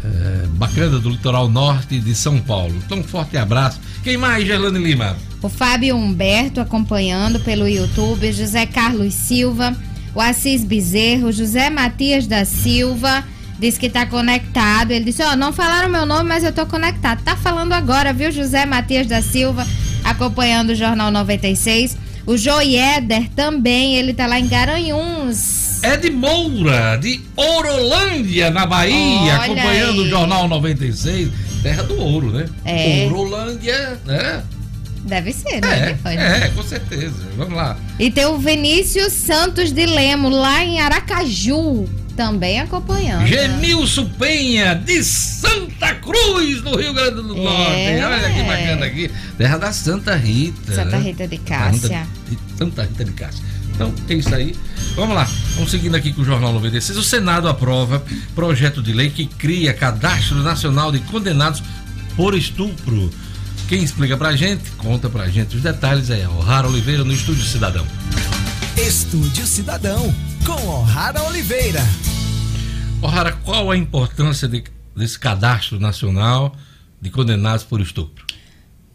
é, bacana do litoral norte de São Paulo. Então, um forte abraço. Quem mais, Gerlane Lima? O Fábio Humberto acompanhando pelo YouTube, José Carlos Silva, o Assis Bezerro, José Matias da Silva, diz que tá conectado. Ele disse: Ó, não falaram meu nome, mas eu tô conectado. Tá falando agora, viu, José Matias da Silva, acompanhando o Jornal 96. O Joieder também, ele tá lá em Garanhuns. É de Moura, de Orolândia, na Bahia, Olha acompanhando aí. o Jornal 96. Terra do ouro, né? É. Orolândia, né? Deve ser, né? É, é, com certeza. Vamos lá. E tem o Vinícius Santos de Lemo, lá em Aracaju, também acompanhando. Genilson Penha, de Santa Cruz, no Rio Grande do Norte. Olha que bacana aqui. Terra da Santa Rita. Santa né? Rita de Cássia. Santa, Rita de Cássia. Então, é isso aí. Vamos lá. Vamos seguindo aqui com o Jornal 96. O Senado aprova projeto de lei que cria cadastro nacional de condenados por estupro. Quem explica pra gente, conta pra gente os detalhes é o Rara Oliveira no Estúdio Cidadão. Estúdio Cidadão, com O'Hara Oliveira. O'Hara, qual a importância de- desse cadastro nacional de condenados por estupro?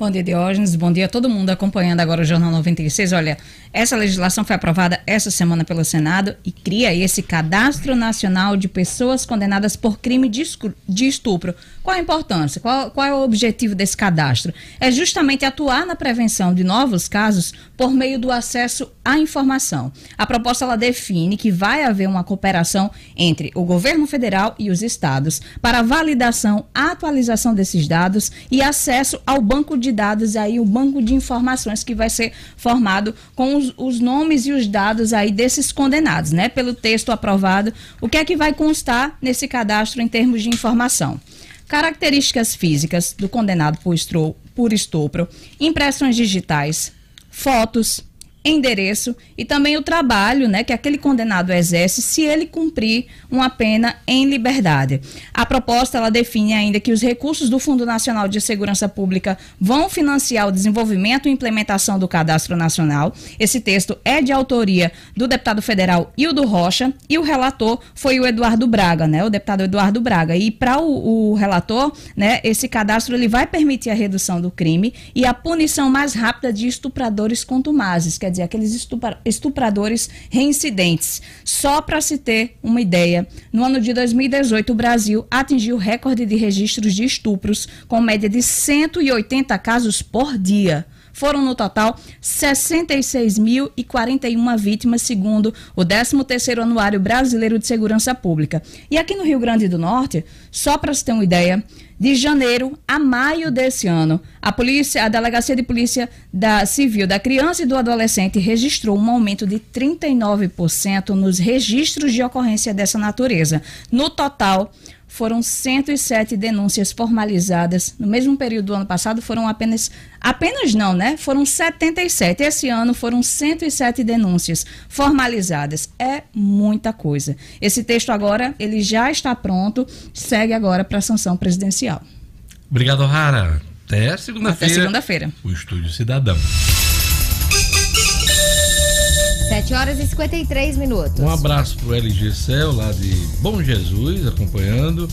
Bom dia, Diógenes. Bom dia a todo mundo acompanhando agora o Jornal 96. Olha, essa legislação foi aprovada essa semana pelo Senado e cria esse Cadastro Nacional de Pessoas Condenadas por Crime de Estupro. Qual a importância? Qual, qual é o objetivo desse cadastro? É justamente atuar na prevenção de novos casos por meio do acesso à informação. A proposta ela define que vai haver uma cooperação entre o governo federal e os estados para validação, atualização desses dados e acesso ao banco de dados aí, o banco de informações que vai ser formado com os, os nomes e os dados aí desses condenados, né? Pelo texto aprovado, o que é que vai constar nesse cadastro em termos de informação? Características físicas do condenado por estro- por estupro, impressões digitais, fotos, endereço e também o trabalho né, que aquele condenado exerce se ele cumprir uma pena em liberdade. A proposta ela define ainda que os recursos do Fundo Nacional de Segurança Pública vão financiar o desenvolvimento e implementação do Cadastro Nacional. Esse texto é de autoria do deputado federal Hildo Rocha e o relator foi o Eduardo Braga, né, o deputado Eduardo Braga. E para o, o relator, né, esse cadastro ele vai permitir a redução do crime e a punição mais rápida de estupradores contumazes, quer dizer, aqueles estupra- estupradores reincidentes. Só para se ter uma ideia, no ano de 2018 o Brasil atingiu o recorde de registros de estupros com média de 180 casos por dia. foram no total 66.041 vítimas, segundo o 13º Anuário Brasileiro de Segurança Pública. E aqui no Rio Grande do Norte, só para se ter uma ideia, de janeiro a maio desse ano, a polícia, a delegacia de polícia da civil da criança e do adolescente registrou um aumento de 39% nos registros de ocorrência dessa natureza. No total, foram 107 denúncias formalizadas. No mesmo período do ano passado foram apenas apenas não, né? Foram 77. Esse ano foram 107 denúncias formalizadas. É muita coisa. Esse texto agora, ele já está pronto, segue agora para a sanção presidencial. Obrigado, Rara. Até segunda-feira. Até segunda-feira. O Estúdio Cidadão. 7 horas e 53 minutos. Um abraço pro LG Cel, lá de Bom Jesus, acompanhando.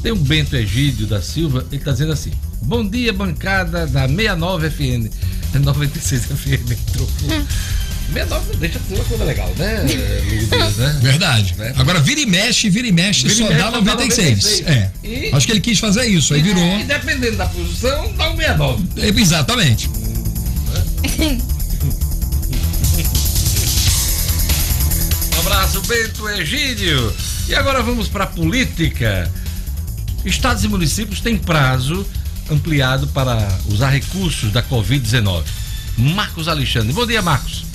Tem o Bento Egídio da Silva, ele tá dizendo assim: Bom dia, bancada da 69 FN. 96 FM entrou. 69 deixa de ser uma coisa legal, né, Luiz né? Verdade. Né? Agora vira e mexe, vira e mexe, Vira e só mexe, dá só dá 96. 96. É. E- Acho que ele quis fazer isso, aí virou. E dependendo da posição, dá um 69. É, Exatamente. Um abraço, Bento Egídio. E agora vamos para política. Estados e municípios têm prazo ampliado para usar recursos da Covid-19. Marcos Alexandre. Bom dia, Marcos.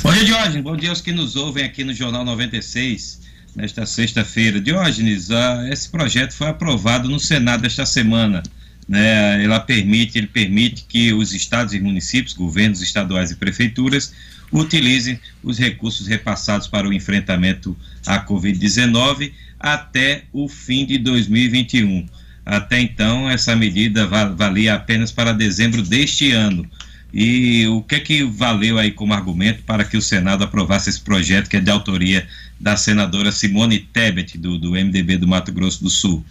Bom dia, Diógenes. Bom dia aos que nos ouvem aqui no Jornal 96, nesta sexta-feira. Diógenes, ah, esse projeto foi aprovado no Senado esta semana. Né? Ela permite, ele permite que os estados e municípios, governos estaduais e prefeituras, utilizem os recursos repassados para o enfrentamento à Covid-19 até o fim de 2021. Até então, essa medida va- valia apenas para dezembro deste ano. E o que é que valeu aí como argumento para que o Senado aprovasse esse projeto que é de autoria da senadora Simone Tebet, do, do MDB do Mato Grosso do Sul?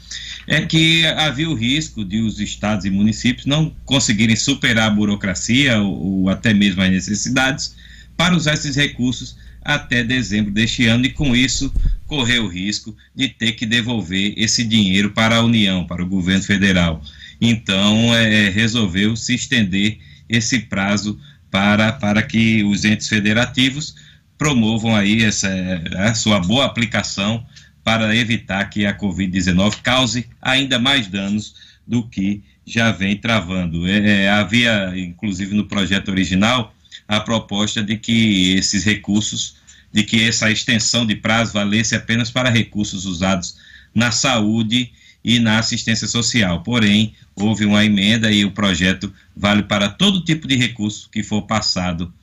É que havia o risco de os estados e municípios não conseguirem superar a burocracia ou, ou até mesmo as necessidades para usar esses recursos até dezembro deste ano e com isso correr o risco de ter que devolver esse dinheiro para a União, para o governo federal. Então, é, resolveu se estender esse prazo para, para que os entes federativos promovam aí essa a sua boa aplicação para evitar que a Covid-19 cause ainda mais danos do que já vem travando. É, é, havia, inclusive, no projeto original, a proposta de que esses recursos, de que essa extensão de prazo valesse apenas para recursos usados na saúde e na assistência social. Porém, houve uma emenda e o projeto vale para todo tipo de recurso que for passado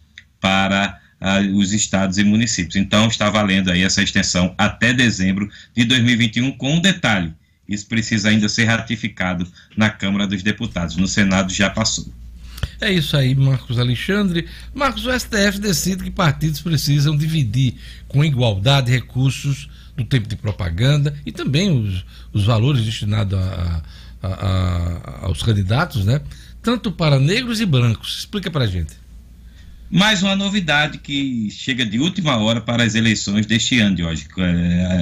para ah, os estados e municípios. Então, está valendo aí essa extensão até dezembro de 2021, com um detalhe: isso precisa ainda ser ratificado na Câmara dos Deputados. No Senado já passou. É isso aí, Marcos Alexandre. Marcos, o STF decide que partidos precisam dividir com igualdade recursos do tempo de propaganda e também os, os valores destinados a- a- a- aos candidatos, né? Tanto para negros e brancos. Explica pra gente. Mais uma novidade que chega de última hora para as eleições deste ano, de hoje.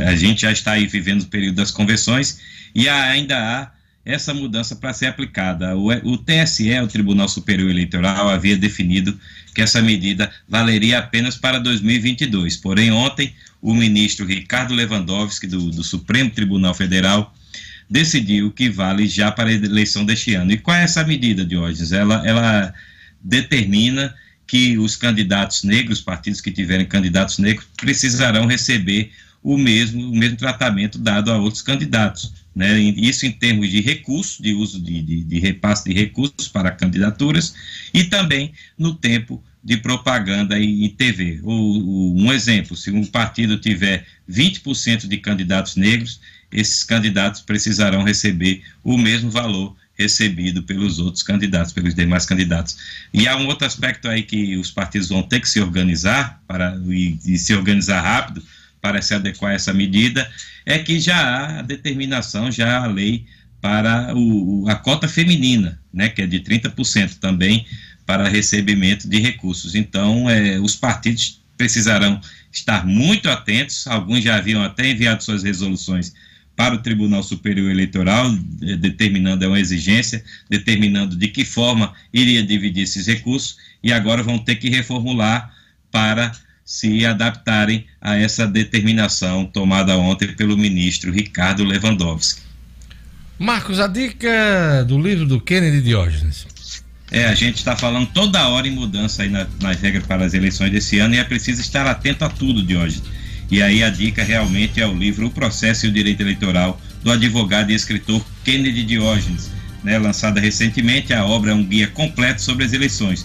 A gente já está aí vivendo o período das convenções e ainda há essa mudança para ser aplicada. O, o TSE, o Tribunal Superior Eleitoral, havia definido que essa medida valeria apenas para 2022. Porém, ontem, o ministro Ricardo Lewandowski, do, do Supremo Tribunal Federal, decidiu que vale já para a eleição deste ano. E qual é essa medida, Diógenes? Ela, ela determina que os candidatos negros, partidos que tiverem candidatos negros, precisarão receber o mesmo, o mesmo tratamento dado a outros candidatos. Né? Isso em termos de recursos, de uso de, de, de repasse de recursos para candidaturas e também no tempo de propaganda em TV. O, o- um exemplo, se um partido tiver 20% de candidatos negros, esses candidatos precisarão receber o mesmo valor recebido pelos outros candidatos, pelos demais candidatos. E há um outro aspecto aí que os partidos vão ter que se organizar para e, e se organizar rápido para se adequar essa medida, é que já há a determinação, já há a lei para o, a cota feminina, né, que é de 30% também para recebimento de recursos. Então, eh, os partidos precisarão estar muito atentos, alguns já haviam até enviado suas resoluções para o Tribunal Superior Eleitoral, determinando é uma exigência, determinando de que forma iria dividir esses recursos, e agora vão ter que reformular para se adaptarem a essa determinação tomada ontem pelo ministro Ricardo Lewandowski. Marcos, a dica do livro do Kennedy Diógenes. É, a gente está falando toda hora em mudança aí na, nas regras para as eleições desse ano e é preciso estar atento a tudo, Diógenes. E aí a dica realmente é o livro O Processo e o Direito Eleitoral, do advogado e escritor Kennedy Diógenes. Né, lançada recentemente, a obra é um guia completo sobre as eleições.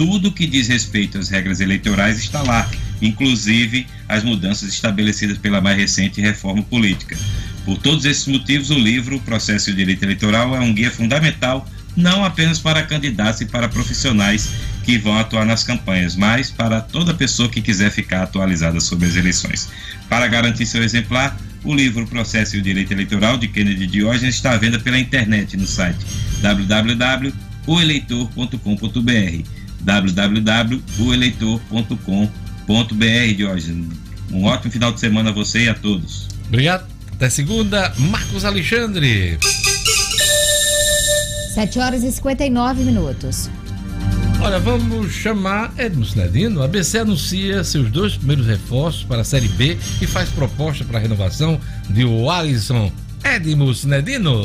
Tudo que diz respeito às regras eleitorais está lá, inclusive as mudanças estabelecidas pela mais recente reforma política. Por todos esses motivos, o livro Processo e Direito Eleitoral é um guia fundamental não apenas para candidatos e para profissionais que vão atuar nas campanhas, mas para toda pessoa que quiser ficar atualizada sobre as eleições. Para garantir seu exemplar, o livro Processo e o Direito Eleitoral de Kennedy Diógenes está à venda pela internet no site www.oeleitor.com.br www.oeleitor.com.br Diógenes. Um ótimo final de semana a você e a todos. Obrigado. Até segunda, Marcos Alexandre. 7 horas e 59 minutos. Olha, vamos chamar Edmo Sinedino. A ABC anuncia seus dois primeiros reforços para a Série B e faz proposta para a renovação de Alisson Edmo Sinedino.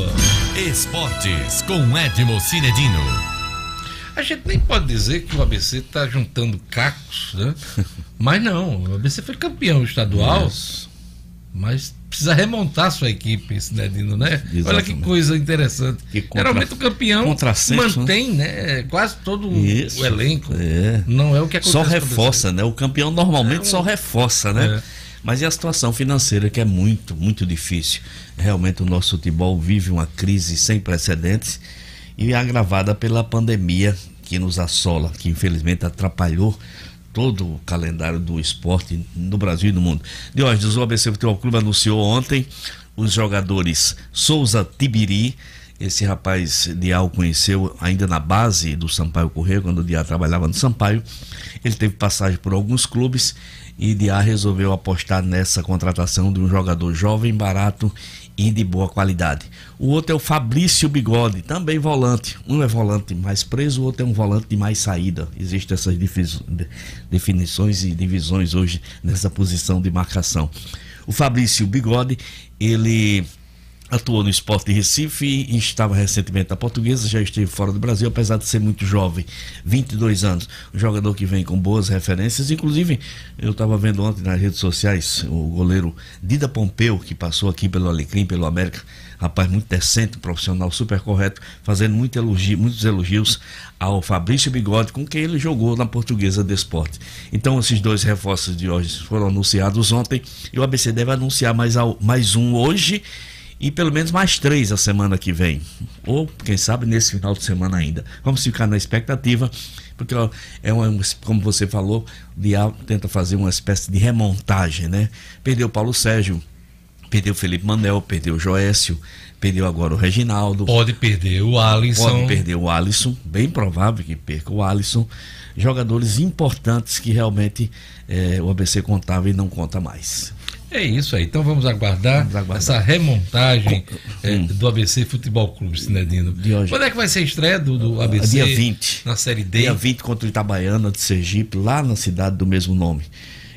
Esportes com Edmo Cinedino. A gente nem pode dizer que o ABC está juntando cacos, né? Mas não, o ABC foi campeão estadual, mas precisa remontar sua equipe, Sinedino, né? Olha que coisa interessante. Que contra- Geralmente o campeão contrassenso, mantém, né? Quase todo Isso. o elenco. É. Não é o que acontece Só reforça, né? O campeão normalmente É um- só reforça, né? É. Mas e a situação financeira que é muito, muito difícil. Realmente o nosso futebol vive uma crise sem precedentes e agravada pela pandemia que nos assola, que infelizmente atrapalhou todo o calendário do esporte no Brasil e no mundo. Diógenes, o ABC Futebol Clube anunciou ontem os jogadores Souza Tibiri, esse rapaz Dial conheceu ainda na base do Sampaio Correia, quando o Diá trabalhava no Sampaio. Ele teve passagem por alguns clubes e Diá resolveu apostar nessa contratação de um jogador jovem, barato e de boa qualidade. O outro é o Fabrício Bigode, também volante. Um é volante mais preso, o outro é um volante de mais saída. Existem essas defi- de- definições e divisões hoje nessa posição de marcação. O Fabrício Bigode, ele atuou no esporte de Recife e estava recentemente na portuguesa, já esteve fora do Brasil, apesar de ser muito jovem, 22 anos. Um jogador que vem com boas referências, inclusive eu estava vendo ontem nas redes sociais o goleiro Dida Pompeu, que passou aqui pelo Alecrim, pelo América, rapaz muito decente, profissional super correto, fazendo muito elogio, muitos elogios ao Fabrício Bigode, com quem ele jogou na portuguesa de esporte. Então esses dois reforços de hoje foram anunciados ontem e o ABC deve anunciar mais, mais um hoje e pelo menos mais três a semana que vem. Ou, quem sabe, nesse final de semana ainda. Vamos ficar na expectativa, porque é uma, como você falou, o Diabo tenta fazer uma espécie de remontagem, né? Perdeu o Paulo Sérgio, perdeu o Felipe Manel, perdeu o Joécio, perdeu agora o Reginaldo. Pode perder o Alisson. Pode perder o Alisson, bem provável que perca o Alisson. Jogadores importantes que realmente eh, o ABC contava e não conta mais. É isso aí. Então vamos aguardar, Vamos aguardar. essa remontagem eh, do ABC Futebol Clube, Sinedino. Hoje. Quando é que vai ser a estreia do, do ABC? Dia 20. Na Série D. Dia 20 contra o Itabaiana de Sergipe, lá na cidade do mesmo nome.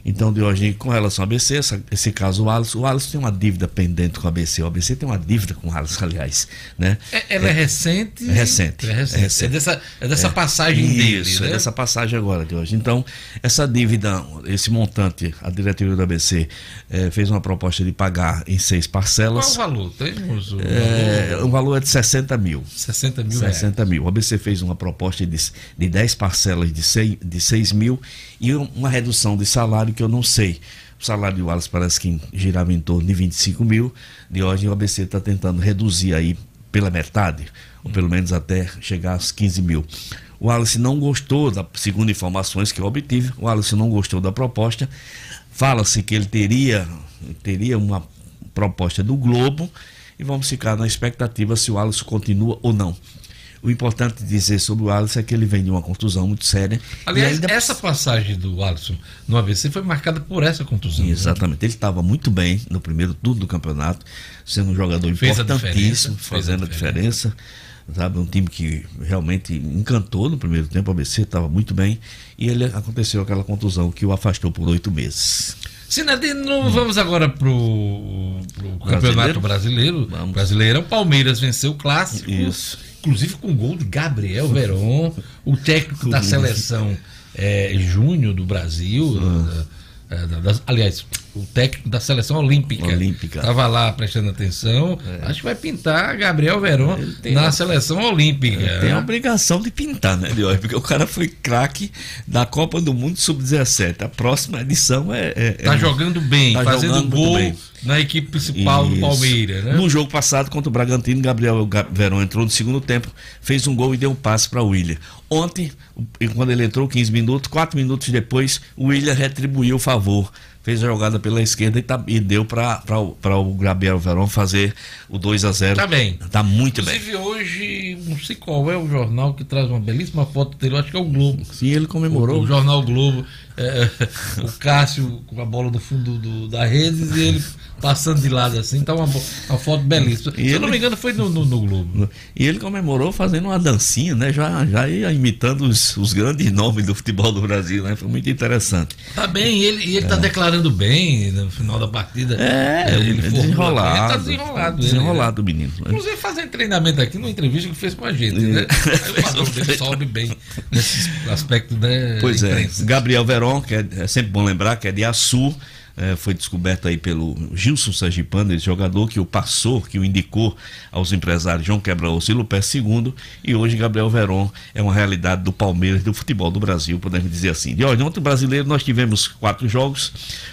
Então, Diogenes, com relação ao ABC, essa- esse caso o Alisson, o Alisson tem uma dívida pendente com o ABC. O ABC tem uma dívida com o Alisson, aliás. Né? É- ela é, recente? É recente. É recente. É recente. É dessa, é dessa passagem dele, Isso, né? é dessa passagem agora de hoje. Então, essa dívida, esse montante, a diretoria do ABC eh, fez uma proposta de pagar em seis Qual parcelas. o valor? Temos o É, valor? o valor é de 60 mil. 60 mil 60 mil. O ABC fez uma proposta de, de 10 parcelas de 6, de 6 mil e um- uma redução de salário que eu não sei. O salário de Wallace parece que girava em torno de 25 mil. De hoje o ABC está tentando reduzir aí pela metade, ou pelo menos até chegar aos 15 mil. O Wallace não gostou, da, segundo informações que eu obtive, o Wallace não gostou da proposta. Fala-se que ele teria, teria uma proposta do Globo e vamos ficar na expectativa se o Alisson continua ou não. O importante dizer sobre o Alisson é que ele vem de uma contusão muito séria. Aliás, ainda... essa passagem do Alisson no AVC foi marcada por essa contusão. Né? Exatamente. Né? Ele estava muito bem no primeiro turno do campeonato, sendo um jogador Fez importantíssimo, fazendo a diferença. A diferença sabe? Um time que realmente encantou no primeiro tempo, o ABC estava muito bem, e ele aconteceu aquela contusão que o afastou por oito meses. Sinadino, hum. vamos agora pro, pro Campeonato Brasileiro. Vamos. Brasileiro, o Palmeiras venceu o clássico. Isso. Inclusive com gol de Gabriel Veron, o técnico da seleção é, Júnior do Brasil. Da, da, da, aliás, o técnico da seleção olímpica. Olímpica. Estava lá prestando atenção. É. Acho que vai pintar Gabriel Veron na a, seleção olímpica. Tem a obrigação de pintar, né? Porque o cara foi craque da Copa do Mundo Sub-17. A próxima edição é. é tá é, jogando bem, tá fazendo jogando gol bem. na equipe principal Isso. do Palmeiras, né? No jogo passado contra o Bragantino, Gabriel Veron entrou no segundo tempo, fez um gol e deu um passe para o William. Ontem, quando ele entrou, 15 minutos, 4 minutos depois, o William retribuiu o favor fez a jogada pela esquerda e, tá, e deu para o Gabriel Verón fazer o 2 a 0 Tá bem. Tá muito Inclusive, bem. hoje, não sei qual é o jornal que traz uma belíssima foto dele, acho que é o Globo. Sim, ele comemorou. O, o jornal Globo. É, o Cássio com a bola do fundo do, da rede e ele passando de lado assim, tá uma, uma foto belíssima. E Se ele, eu não me engano, foi no, no, no, Globo. E ele comemorou fazendo uma dancinha, né? Já, já ia imitando os, os grandes nomes do futebol do Brasil, né? Foi muito interessante. Tá bem, e ele, e ele tá é. tá declarando bem no final da partida. É, ele, é desenrolado. Ele tá desenrolado. Desenrolado, ele, né? menino. Inclusive fazendo treinamento aqui numa entrevista que fez com a gente, né? o padrão dele sobe bem nesse aspecto, né? Pois é. Gabriel Que é, é sempre bom lembrar, que é de Açu é, foi descoberto aí pelo Gilson Sergipano, esse jogador que o passou, que o indicou aos empresários João Quebra-Osso e Lupé II, e hoje Gabriel Veron é uma realidade do Palmeiras, do futebol do Brasil, podemos dizer assim. De hoje, ontem brasileiro nós tivemos quatro jogos,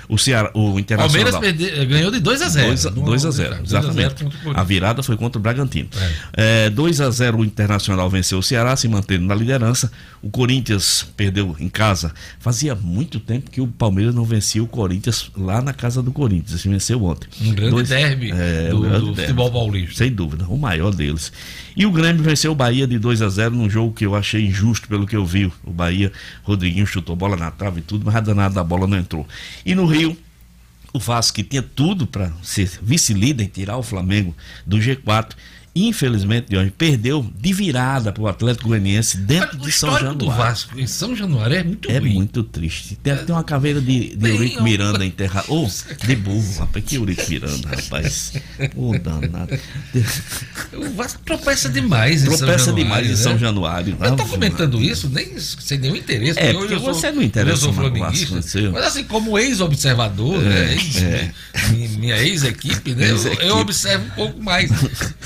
o, Ceará, o Internacional... Palmeiras ganhou de 2 a 0 2 a 0 exatamente. A, virada foi contra o Bragantino. É. É, 2 a 0 o Internacional venceu o Ceará, se mantendo na liderança, o Corinthians perdeu em casa. Fazia muito tempo que o Palmeiras não vencia o Corinthians lá na casa do Corinthians. Se venceu ontem. Um grande Dois, derby é, do, grande do derby, futebol paulista. Sem dúvida, o maior deles. E o Grêmio venceu o Bahia de 2 a 0 num jogo que eu achei injusto pelo que eu vi. O Bahia, Rodriguinho chutou bola na trave e tudo, mas nada da bola não entrou. E no Rio, o Vasco que tinha tudo para ser vice-líder e tirar o Flamengo do G4 infelizmente, hoje perdeu de virada para o Atlético Goianiense dentro de São Januário. do Vasco em São Januário é muito É ruim. muito triste. Tem uma caveira de, de Eurico Miranda enterrada. Ô, oh, de burro, rapaz. Que Eurico Miranda, rapaz. Ô, oh, danado. O Vasco tropeça demais em Tropeça São demais em São né? Januário. Eu estou comentando isso nem, sem nenhum interesse. É, porque você sou, não interessa eu sou flamenguista. Mas assim, como ex-observador, né, é, né? Ex, é. Minha ex-equipe, né? Ex eu, eu, observo um pouco mais.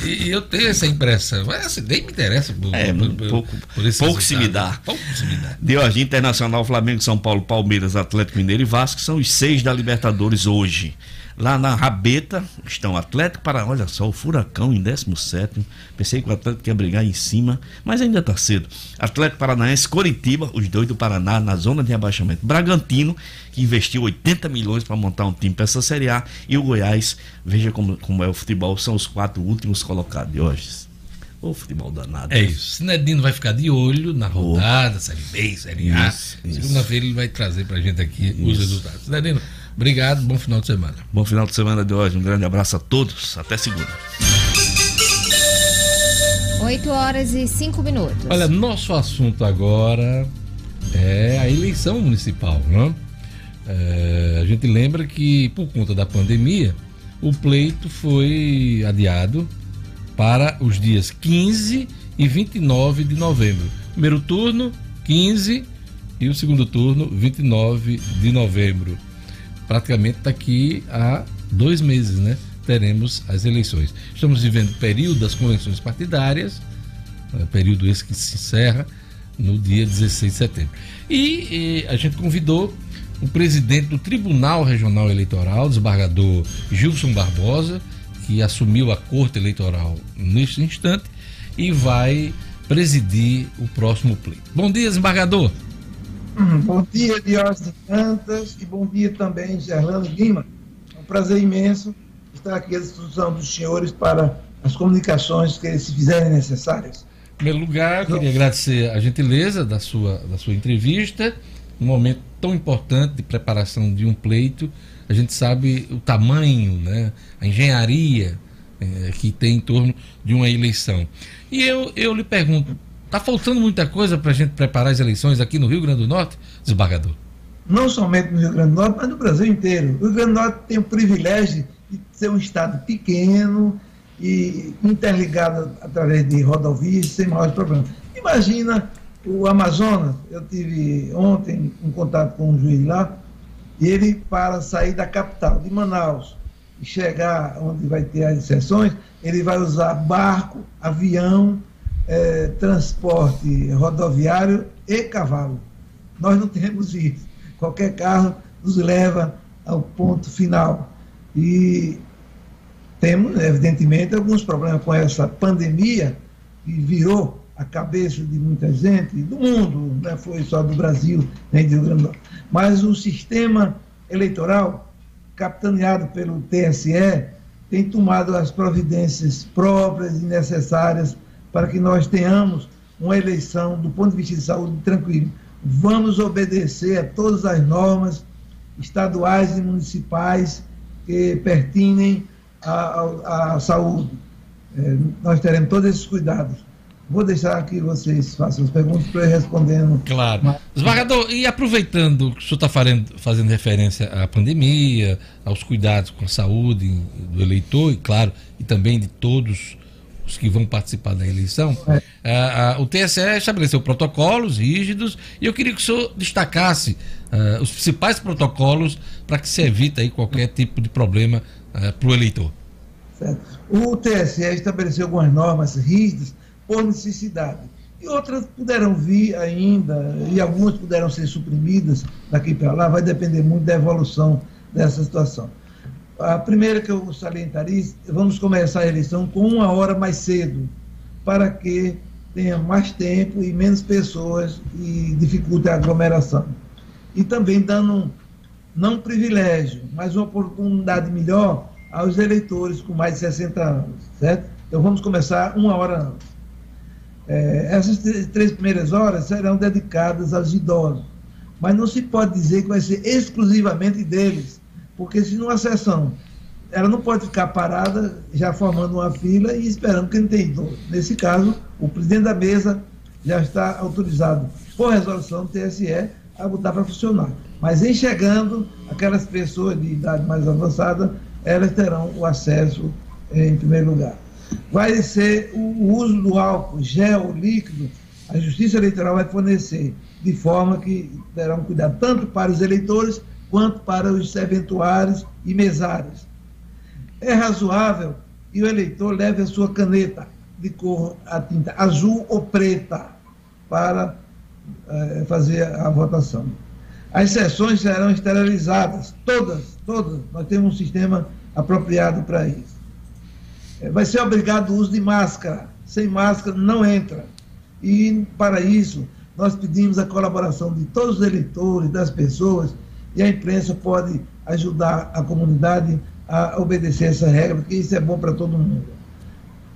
E eu eu tenho essa impressão. Mas assim, nem me interessa. Por, é, por, pouco, por pouco se me dá. Pouco se me dá. De hoje, Internacional, Flamengo, São Paulo, Palmeiras, Atlético Mineiro e Vasco são os seis da Libertadores hoje. Lá na Rabeta estão Atlético para, olha só, o Furacão em 17. Pensei que o Atlético ia brigar em cima, mas ainda está cedo. Atlético Paranaense, Coritiba, os dois do Paraná na zona de rebaixamento. Bragantino, que investiu 80 milhões para montar um time para essa Série A. E o Goiás, veja como, como é o futebol, são os quatro últimos colocados de hoje. O futebol danado. É isso. Sinedino vai ficar de olho na rodada, oh. Série B, Série A. Segunda-feira ele vai trazer para gente aqui isso. os resultados. Sinedino, Obrigado, bom final de semana. Bom final de semana de hoje. Um grande abraço a todos. Até segunda. 8 horas e 5 minutos. Olha, nosso assunto agora é a eleição municipal, né? É, a gente lembra que, por conta da pandemia, o pleito foi adiado para os dias 15 e 29 de novembro. Primeiro turno, 15 e o segundo turno, 29 de novembro praticamente daqui a dois meses, né? Teremos as eleições. Estamos vivendo o período das convenções partidárias, né, período esse que se encerra no dia 16 de setembro. E, e a gente convidou o presidente do Tribunal Regional Eleitoral, desembargador Gilson Barbosa, que assumiu a Corte Eleitoral neste instante e vai presidir o próximo pleito. Bom dia, desembargador. Hum, bom dia, Diógenes Cantas, e bom dia também, Gerlando Lima. É um prazer imenso estar aqui à disposição dos senhores para as comunicações que se fizerem necessárias. primeiro lugar, queria agradecer a gentileza da sua, da sua entrevista, um momento tão importante de preparação de um pleito. A gente sabe o tamanho, né, a engenharia é, que tem em torno de uma eleição. E eu, eu lhe pergunto, está faltando muita coisa para a gente preparar as eleições aqui no Rio Grande do Norte, desembargador? Não somente no Rio Grande do Norte, mas no Brasil inteiro. O Rio Grande do Norte tem o privilégio de ser um estado pequeno, e interligada através de rodovias sem maiores problemas. Imagina o Amazonas, eu tive ontem um contato com um juiz lá, e ele, para sair da capital, de Manaus, e chegar onde vai ter as sessões, ele vai usar barco, avião, eh, transporte rodoviário e cavalo. Nós não temos isso. Qualquer carro nos leva ao ponto final. E temos, evidentemente, alguns problemas com essa pandemia que virou a cabeça de muita gente, do mundo, não foi só do Brasil, nem do Rio Grande do Norte. Mas o sistema eleitoral, capitaneado pelo TSE, tem tomado as providências próprias e necessárias para que nós tenhamos uma eleição, do ponto de vista de saúde, tranquilo. Vamos obedecer a todas as normas estaduais e municipais que pertinem à, saúde. É, nós teremos todos esses cuidados. Vou deixar que vocês façam as perguntas para eu respondendo. Claro. Mas... Esmagador, e aproveitando que o senhor está fazendo, fazendo referência à pandemia, aos cuidados com a saúde do eleitor, e claro, e também de todos os que vão participar da eleição, é. o TSE estabeleceu protocolos rígidos e eu queria que o senhor destacasse uh, os principais protocolos para que se evite aí qualquer tipo de problema uh, para o eleitor. Certo. O TSE estabeleceu algumas normas rígidas por necessidade. E outras puderam vir ainda, e algumas puderam ser suprimidas daqui para lá, vai depender muito da evolução dessa situação. A primeira que eu salientaria, vamos começar a eleição com uma hora mais cedo, para que tenha mais tempo e menos pessoas e dificulte a aglomeração. E também dando, não privilégio, mas uma oportunidade melhor aos eleitores com mais de 60 anos, certo? Então vamos começar uma hora antes. É, essas três primeiras horas serão dedicadas aos idosos, mas não se pode dizer que vai ser exclusivamente deles, porque se numa sessão ela não pode ficar parada já formando uma fila e esperando quem tem idoso. Nesse caso, o presidente da mesa já está autorizado por resolução do TSE a botar para funcionar. Mas enxergando aquelas pessoas de idade mais avançada, elas terão o acesso em primeiro lugar. Vai ser o uso do álcool gel líquido, a Justiça Eleitoral vai fornecer, de forma que terão cuidado tanto para os eleitores quanto para os serventuários e mesários. É razoável que o eleitor leve a sua caneta de cor a tinta azul ou preta para eh, fazer a votação. As sessões serão esterilizadas, todas, todas. Nós temos um sistema apropriado para isso. É, vai ser obrigado o uso de máscara. Sem máscara não entra. E, para isso, nós pedimos a colaboração de todos os eleitores, das pessoas, e a imprensa pode ajudar a comunidade a obedecer essa regra, porque isso é bom para todo mundo.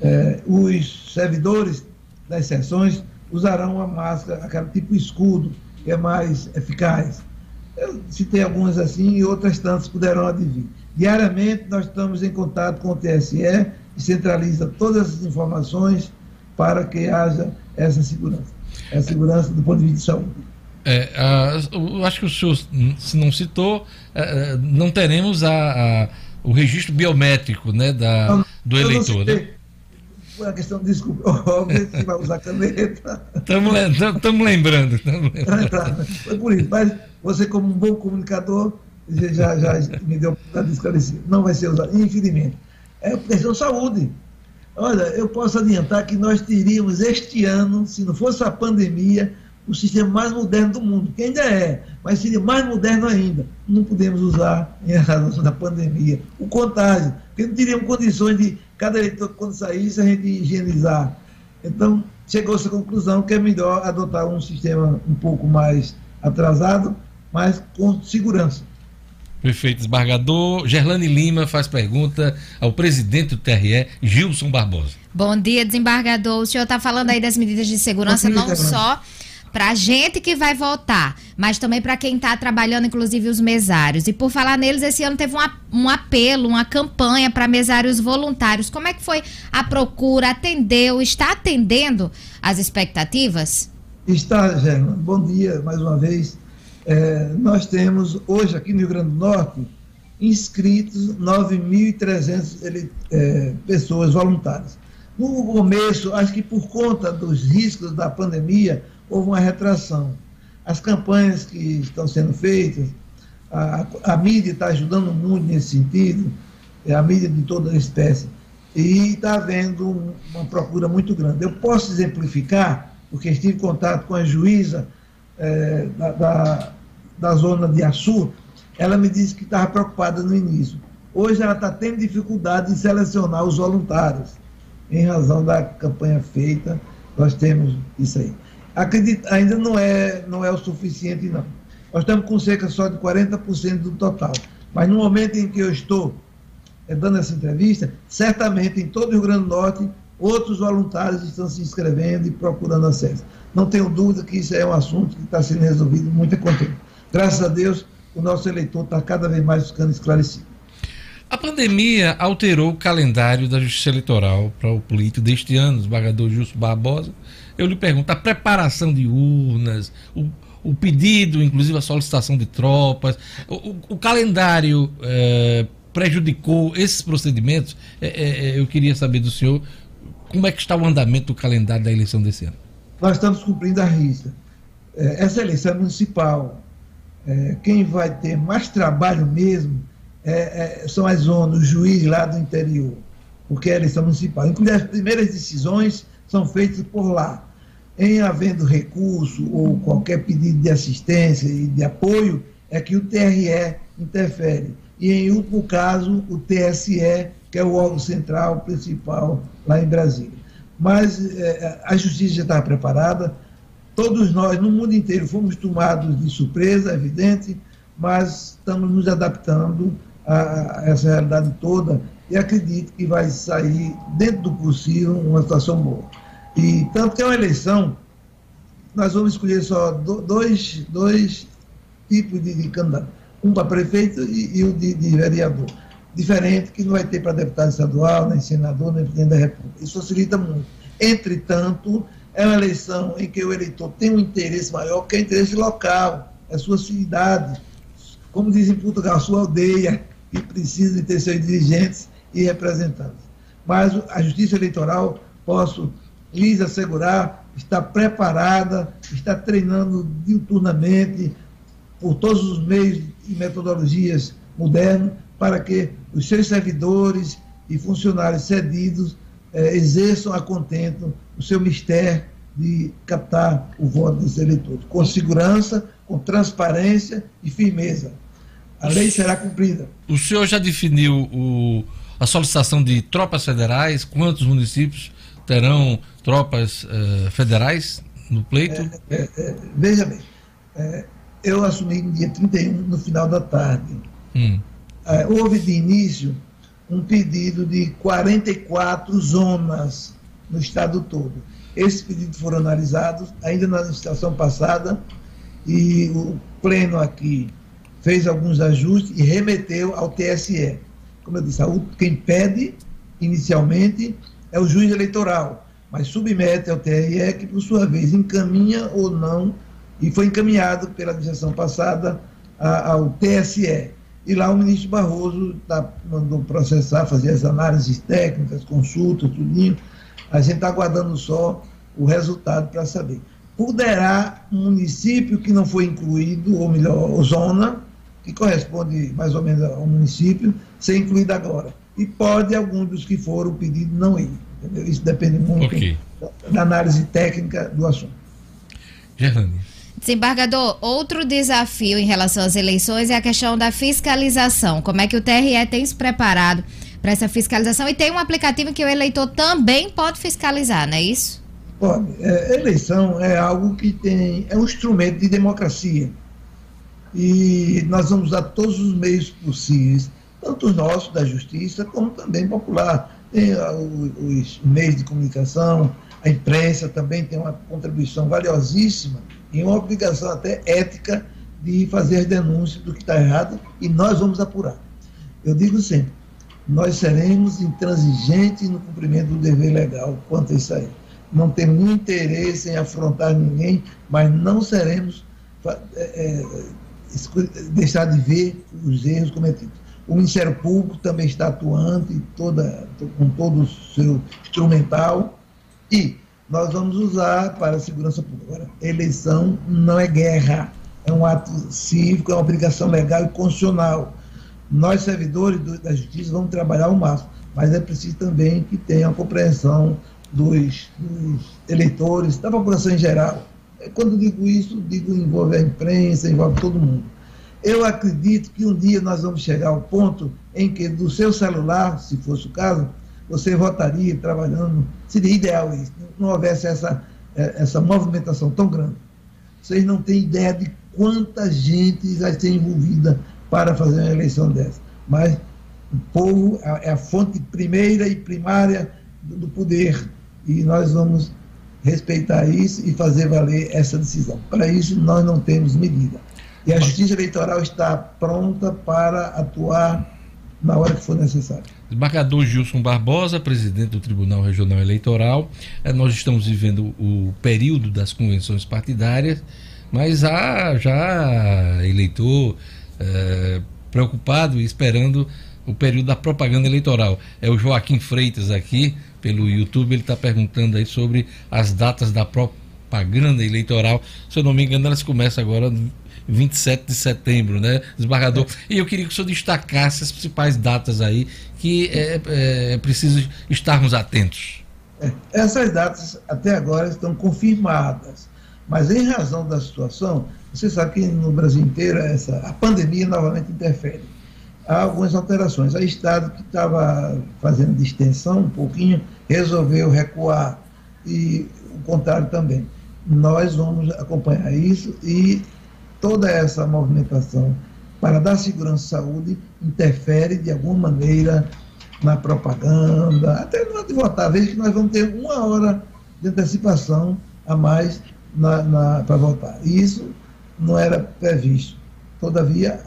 É, os servidores das sessões usarão a máscara, aquele tipo escudo, que é mais eficaz. Eu citei algumas assim e outras tantas puderam advir. Diariamente nós estamos em contato com o TSE e centraliza todas as informações para que haja essa segurança. A segurança do ponto de vista de saúde. É, eu acho que o senhor, se não citou, é, é, não teremos a, a, o registro biométrico né, da, não, do eleitor. Né? Foi a questão, desculpa, óbvio vai usar caneta. Estamos lembrando. lembrando. Foi por isso, mas você, como um bom comunicador, já, já me deu para esclarecer. Não vai ser usado, infelizmente. É questão de saúde. Olha, eu posso adiantar que nós teríamos este ano, se não fosse a pandemia, o sistema mais moderno do mundo, que ainda é, mas seria mais moderno ainda. Não podemos usar em razão da pandemia. O contágio, porque não teríamos condições de, cada eleitor, quando saísse, a gente higienizar. Então, chegou-se à conclusão que é melhor adotar um sistema um pouco mais atrasado, mas com segurança. Prefeito desembargador, Gerlane Lima faz pergunta ao presidente do TRE, Gilson Barbosa. Bom dia, desembargador. O senhor está falando aí das medidas de segurança, não só para a gente que vai votar, mas também para quem está trabalhando, inclusive os mesários. E por falar neles, esse ano teve um, um apelo, uma campanha para mesários voluntários. Como é que foi a procura? Atendeu? Está atendendo as expectativas? Está, Germa. Bom dia mais uma vez. É, nós temos hoje aqui no Rio Grande do Norte inscritos 9.300 ele- é, pessoas voluntárias. No começo, acho que por conta dos riscos da pandemia, houve uma retração. As campanhas que estão sendo feitas, a, a mídia está ajudando muito nesse sentido, é a mídia de toda a espécie, e está havendo um- uma procura muito grande. Eu posso exemplificar, porque estive em contato com a juíza eh, da, da, da zona de Açu, ela me disse que estava preocupada no início. Hoje ela está tendo dificuldade em selecionar os voluntários, em razão da campanha feita, nós temos isso aí. Acredito, ainda não é, não é o suficiente, não. Nós estamos com cerca só de 40% do total. Mas no momento em que eu estou eh, dando essa entrevista, certamente em todo o Rio Grande do Norte, outros voluntários estão se inscrevendo e procurando acesso. Não tenho dúvida que isso é um assunto que está sendo resolvido muito contente. Graças a Deus, o nosso eleitor está cada vez mais ficando esclarecido. A pandemia alterou o calendário da Justiça Eleitoral para o político deste ano, o desembargador Gilson Barbosa. Eu lhe pergunto, a preparação de urnas, o, o pedido, inclusive a solicitação de tropas, o, o- o calendário eh, prejudicou esses procedimentos? Eh, eh, eh, eu queria saber do senhor como é que está o andamento do calendário da eleição desse ano. nós estamos cumprindo a risca. Eh, Essa eleição é municipal. Eh, Quem vai ter mais trabalho mesmo é- é- são as zonas, os juízes lá do interior, porque é a eleição municipal. Inclusive, as primeiras decisões são feitas por lá. Em havendo recurso ou qualquer pedido de assistência e de apoio, é que o TRE interfere. E, em último caso, o TSE, que é o órgão central principal lá em Brasília. Mas eh, a justiça já estava preparada, todos nós, no mundo inteiro, fomos tomados de surpresa, é evidente, mas estamos nos adaptando a, a essa realidade toda e acredito que vai sair, dentro do possível, uma situação boa. E tanto que é uma eleição, nós vamos escolher só do- dois, dois tipos de, de candidato, um para prefeito e, e o de, de vereador. Diferente que não vai ter para deputado estadual, nem senador, nem presidente da República. Isso facilita muito. Entretanto, é uma eleição em que o eleitor tem um interesse maior, que é o interesse local, é sua cidade. Como diz em Portugal, sua aldeia, que precisa de ter seus dirigentes e representantes. Mas a Justiça Eleitoral, posso lhes assegurar, está preparada, está treinando diuturnamente por todos os meios e metodologias modernos para que os seus servidores e funcionários cedidos eh, exerçam a contento o seu mistério de captar o voto dos eleitores, com segurança, com transparência e firmeza. A lei será cumprida. O senhor já definiu o- a solicitação de tropas federais? Quantos municípios terão tropas eh, federais no pleito? É, é, veja bem, é, eu assumi no dia 31, no final da tarde. Hum. É, houve de início um pedido de 44 zonas no estado todo. Esses pedidos foram analisados ainda na licitação passada e o pleno aqui fez alguns ajustes e remeteu ao TSE. Como eu disse, quem pede inicialmente é o juiz eleitoral, mas submete ao TRE que, por sua vez, encaminha ou não, e foi encaminhado pela administração passada a- ao TSE. E lá o ministro Barroso tá, mandou processar, fazer as análises técnicas, consultas, tudinho. A gente está aguardando só o resultado para saber. Poderá um município que não foi incluído, ou melhor, zona, que corresponde mais ou menos ao município, ser incluído agora. E pode algum dos que foram pedido não ir. entendeu? Isso depende muito Ok. da análise técnica do assunto. Gerlane. Desembargador, outro desafio em relação às eleições é a questão da fiscalização. Como é que o TRE tem se preparado para essa fiscalização? E tem um aplicativo que o eleitor também pode fiscalizar, não é isso? Pode. É, eleição é algo que tem. É um instrumento de democracia. E nós vamos usar todos os meios possíveis, tanto os nossos, da justiça, como também popular. Tem ah, os meios de comunicação, a imprensa também tem uma contribuição valiosíssima e uma obrigação até ética de fazer as denúncias do que está errado e nós vamos apurar. Eu digo sempre, nós seremos intransigentes no cumprimento do dever legal quanto a isso aí. Não temos interesse em afrontar ninguém, mas não seremos é, é, deixar de ver os erros cometidos. O Ministério Público também está atuante toda, com todo o seu instrumental e nós vamos usar para a segurança pública. Agora, eleição não é guerra, é um ato cívico, é uma obrigação legal e constitucional nós, servidores do, da justiça, vamos trabalhar ao máximo, mas é preciso também que tenha a compreensão dos, dos eleitores, da população em geral. Quando digo isso, digo envolve a imprensa, envolve todo mundo. Eu acredito que um dia nós vamos chegar ao ponto em que do seu celular, se fosse o caso, você votaria trabalhando, seria ideal isso, não houvesse essa, é, essa movimentação tão grande. Vocês não têm ideia de quanta gente vai ser envolvida para fazer uma eleição dessa. Mas o povo é a fonte primeira e primária do poder e nós vamos respeitar isso e fazer valer essa decisão. Para isso, nós não temos medida. E a Justiça Eleitoral está pronta para atuar na hora que for necessário. Desembargador Gilson Barbosa, presidente do Tribunal Regional Eleitoral. Eh, nós estamos vivendo o período das convenções partidárias, mas há já eleitor é, preocupado e esperando o período da propaganda eleitoral. É o Joaquim Freitas aqui, pelo YouTube, ele está perguntando aí sobre as datas da propaganda eleitoral. Se eu não me engano, elas começam agora 27 de setembro, né, desembargador? É. E eu queria que o senhor destacasse as principais datas aí que é, é, é preciso estarmos atentos. É, essas datas até agora estão confirmadas, mas em razão da situação, você sabe que no Brasil inteiro essa, a pandemia novamente interfere. Há algumas alterações. O Estado que estava fazendo distensão um pouquinho resolveu recuar e o contrário também. Nós vamos acompanhar isso e toda essa movimentação para dar segurança à saúde interfere de alguma maneira na propaganda, até no de votar. Veja que nós vamos ter uma hora de antecipação a mais para votar. E isso não era previsto. Todavia,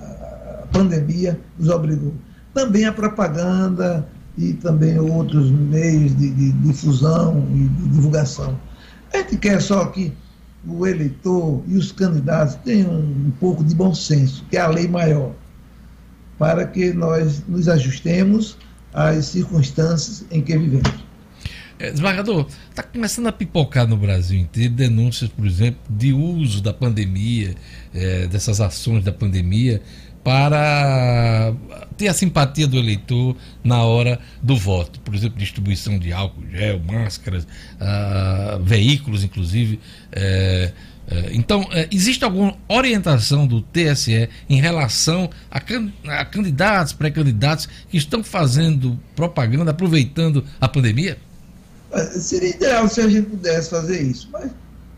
a pandemia nos obrigou. Também a propaganda e também outros meios de, de difusão e de divulgação. A gente quer só que o eleitor e os candidatos tenham um pouco de bom senso, que é a lei maior, para que nós nos ajustemos às circunstâncias em que vivemos. É, desembargador, está começando a pipocar no Brasil inteiro denúncias, por exemplo, de uso da pandemia, é, dessas ações da pandemia, para ter a simpatia do eleitor na hora do voto. Por exemplo, distribuição de álcool, gel, máscaras, ah, veículos, inclusive. É, é, então, é, existe alguma orientação do TSE em relação a, can, a candidatos, pré-candidatos que estão fazendo propaganda, aproveitando a pandemia? Seria ideal se a gente pudesse fazer isso, mas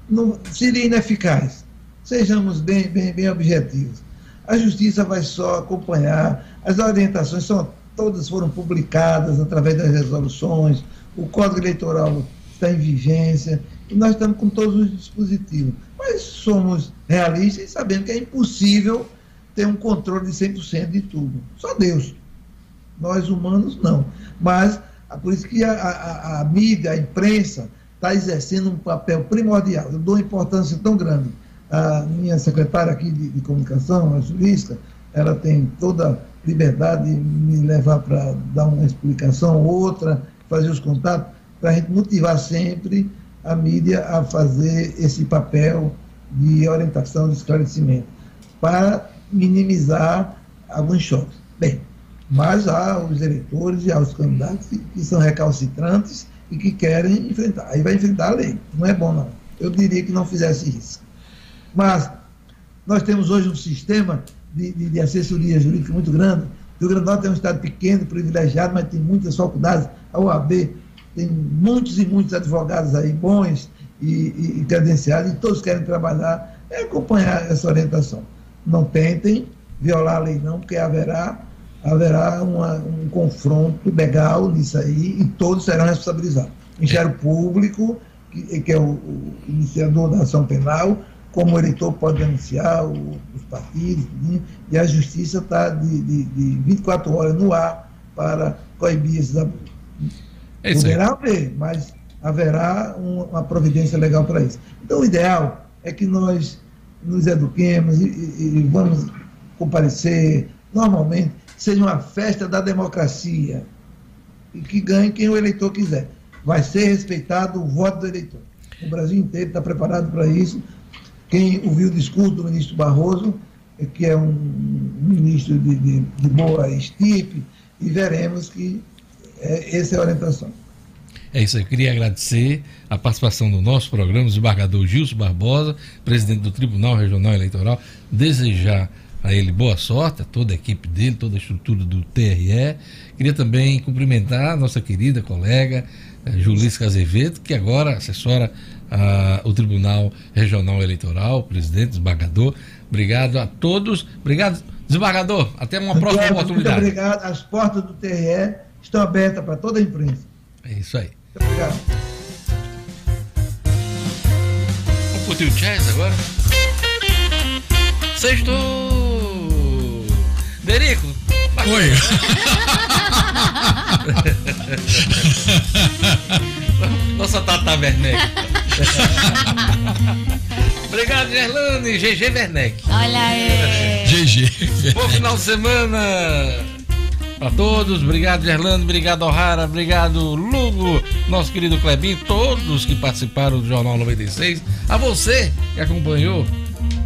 não, seria ineficaz. Sejamos bem, bem, bem objetivos. A justiça vai só acompanhar, as orientações são, todas foram publicadas através das resoluções, o Código Eleitoral está em vigência, e nós estamos com todos os dispositivos. Mas somos realistas e sabemos que é impossível ter um controle de 100% de tudo. Só Deus. Nós humanos, não. Mas por isso que a, a, a mídia, a imprensa, está exercendo um papel primordial. Eu dou importância tão grande. A minha secretária aqui de, de comunicação, a jurista, ela tem toda a liberdade de me levar para dar uma explicação, outra, fazer os contatos, para a gente motivar sempre a mídia a fazer esse papel de orientação, de esclarecimento, para minimizar alguns choques. Bem, mas há os eleitores e há os candidatos que são recalcitrantes e que querem enfrentar. Aí vai enfrentar a lei. Não é bom, não. Eu diria que não fizesse isso. Mas nós temos hoje um sistema de, de, de assessoria jurídica muito grande. O Rio Grande do Norte é um estado pequeno, privilegiado, mas tem muitas faculdades. A UAB tem muitos e muitos advogados aí bons e, e, e credenciados, e todos querem trabalhar, é acompanhar essa orientação. não tentem violar a lei não, porque haverá, haverá uma, um confronto legal nisso aí e todos serão responsabilizados. O Ministério Público, que, que é o, o, iniciador da ação penal, como o eleitor pode denunciar o, os partidos, e a justiça está de, de, de 24 horas no ar para coibir esses abusos. É Poderá haver, mas haverá uma, uma providência legal para isso. Então, o ideal é que nós nos eduquemos e, e, e vamos comparecer normalmente, seja uma festa da democracia e que ganhe quem o eleitor quiser. Vai ser respeitado o voto do eleitor. O Brasil inteiro está preparado para isso. Quem ouviu o discurso do ministro Barroso, que é um ministro de, de, de boa estipe, e veremos que é, essa é a orientação. É isso aí, eu queria agradecer a participação do nosso programa, o desembargador Gilson Barbosa, presidente do Tribunal Regional Eleitoral, desejar a ele boa sorte, a toda a equipe dele, toda a estrutura do TRE. Queria também cumprimentar a nossa querida colega eh, Julisca Azevedo, que agora assessora o Tribunal Regional Eleitoral, presidente, desembargador. Obrigado a todos. Obrigado, desembargador. Até uma próxima oportunidade. Muito obrigado. As portas do TRE estão abertas para toda a imprensa. É isso aí. Muito obrigado. Vamos curtir o jazz agora? Sextou! Derico. Oi. Nossa Tata Werneck. Obrigado, Gerlane. GG Werneck. Olha aí. GG. Bom final de semana para todos. Obrigado, Gerlando. Obrigado, O'Hara. Obrigado, Lugo. Nosso querido Clebinho. Todos que participaram do Jornal 96. A você que acompanhou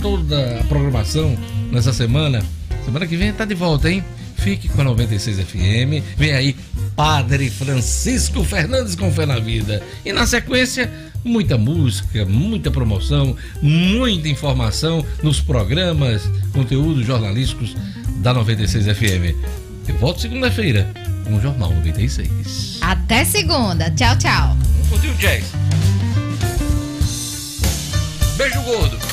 toda a programação nessa semana. Semana que vem tá de volta, hein? Fique com a 96 FM. Vem aí Padre Francisco Fernandes com Fé na Vida. E na sequência, muita música, muita promoção, muita informação nos programas, conteúdos jornalísticos da 96 FM. Eu volto segunda-feira com o Jornal 96. Até segunda. Tchau, tchau. Vamos curtir o jazz. Beijo gordo.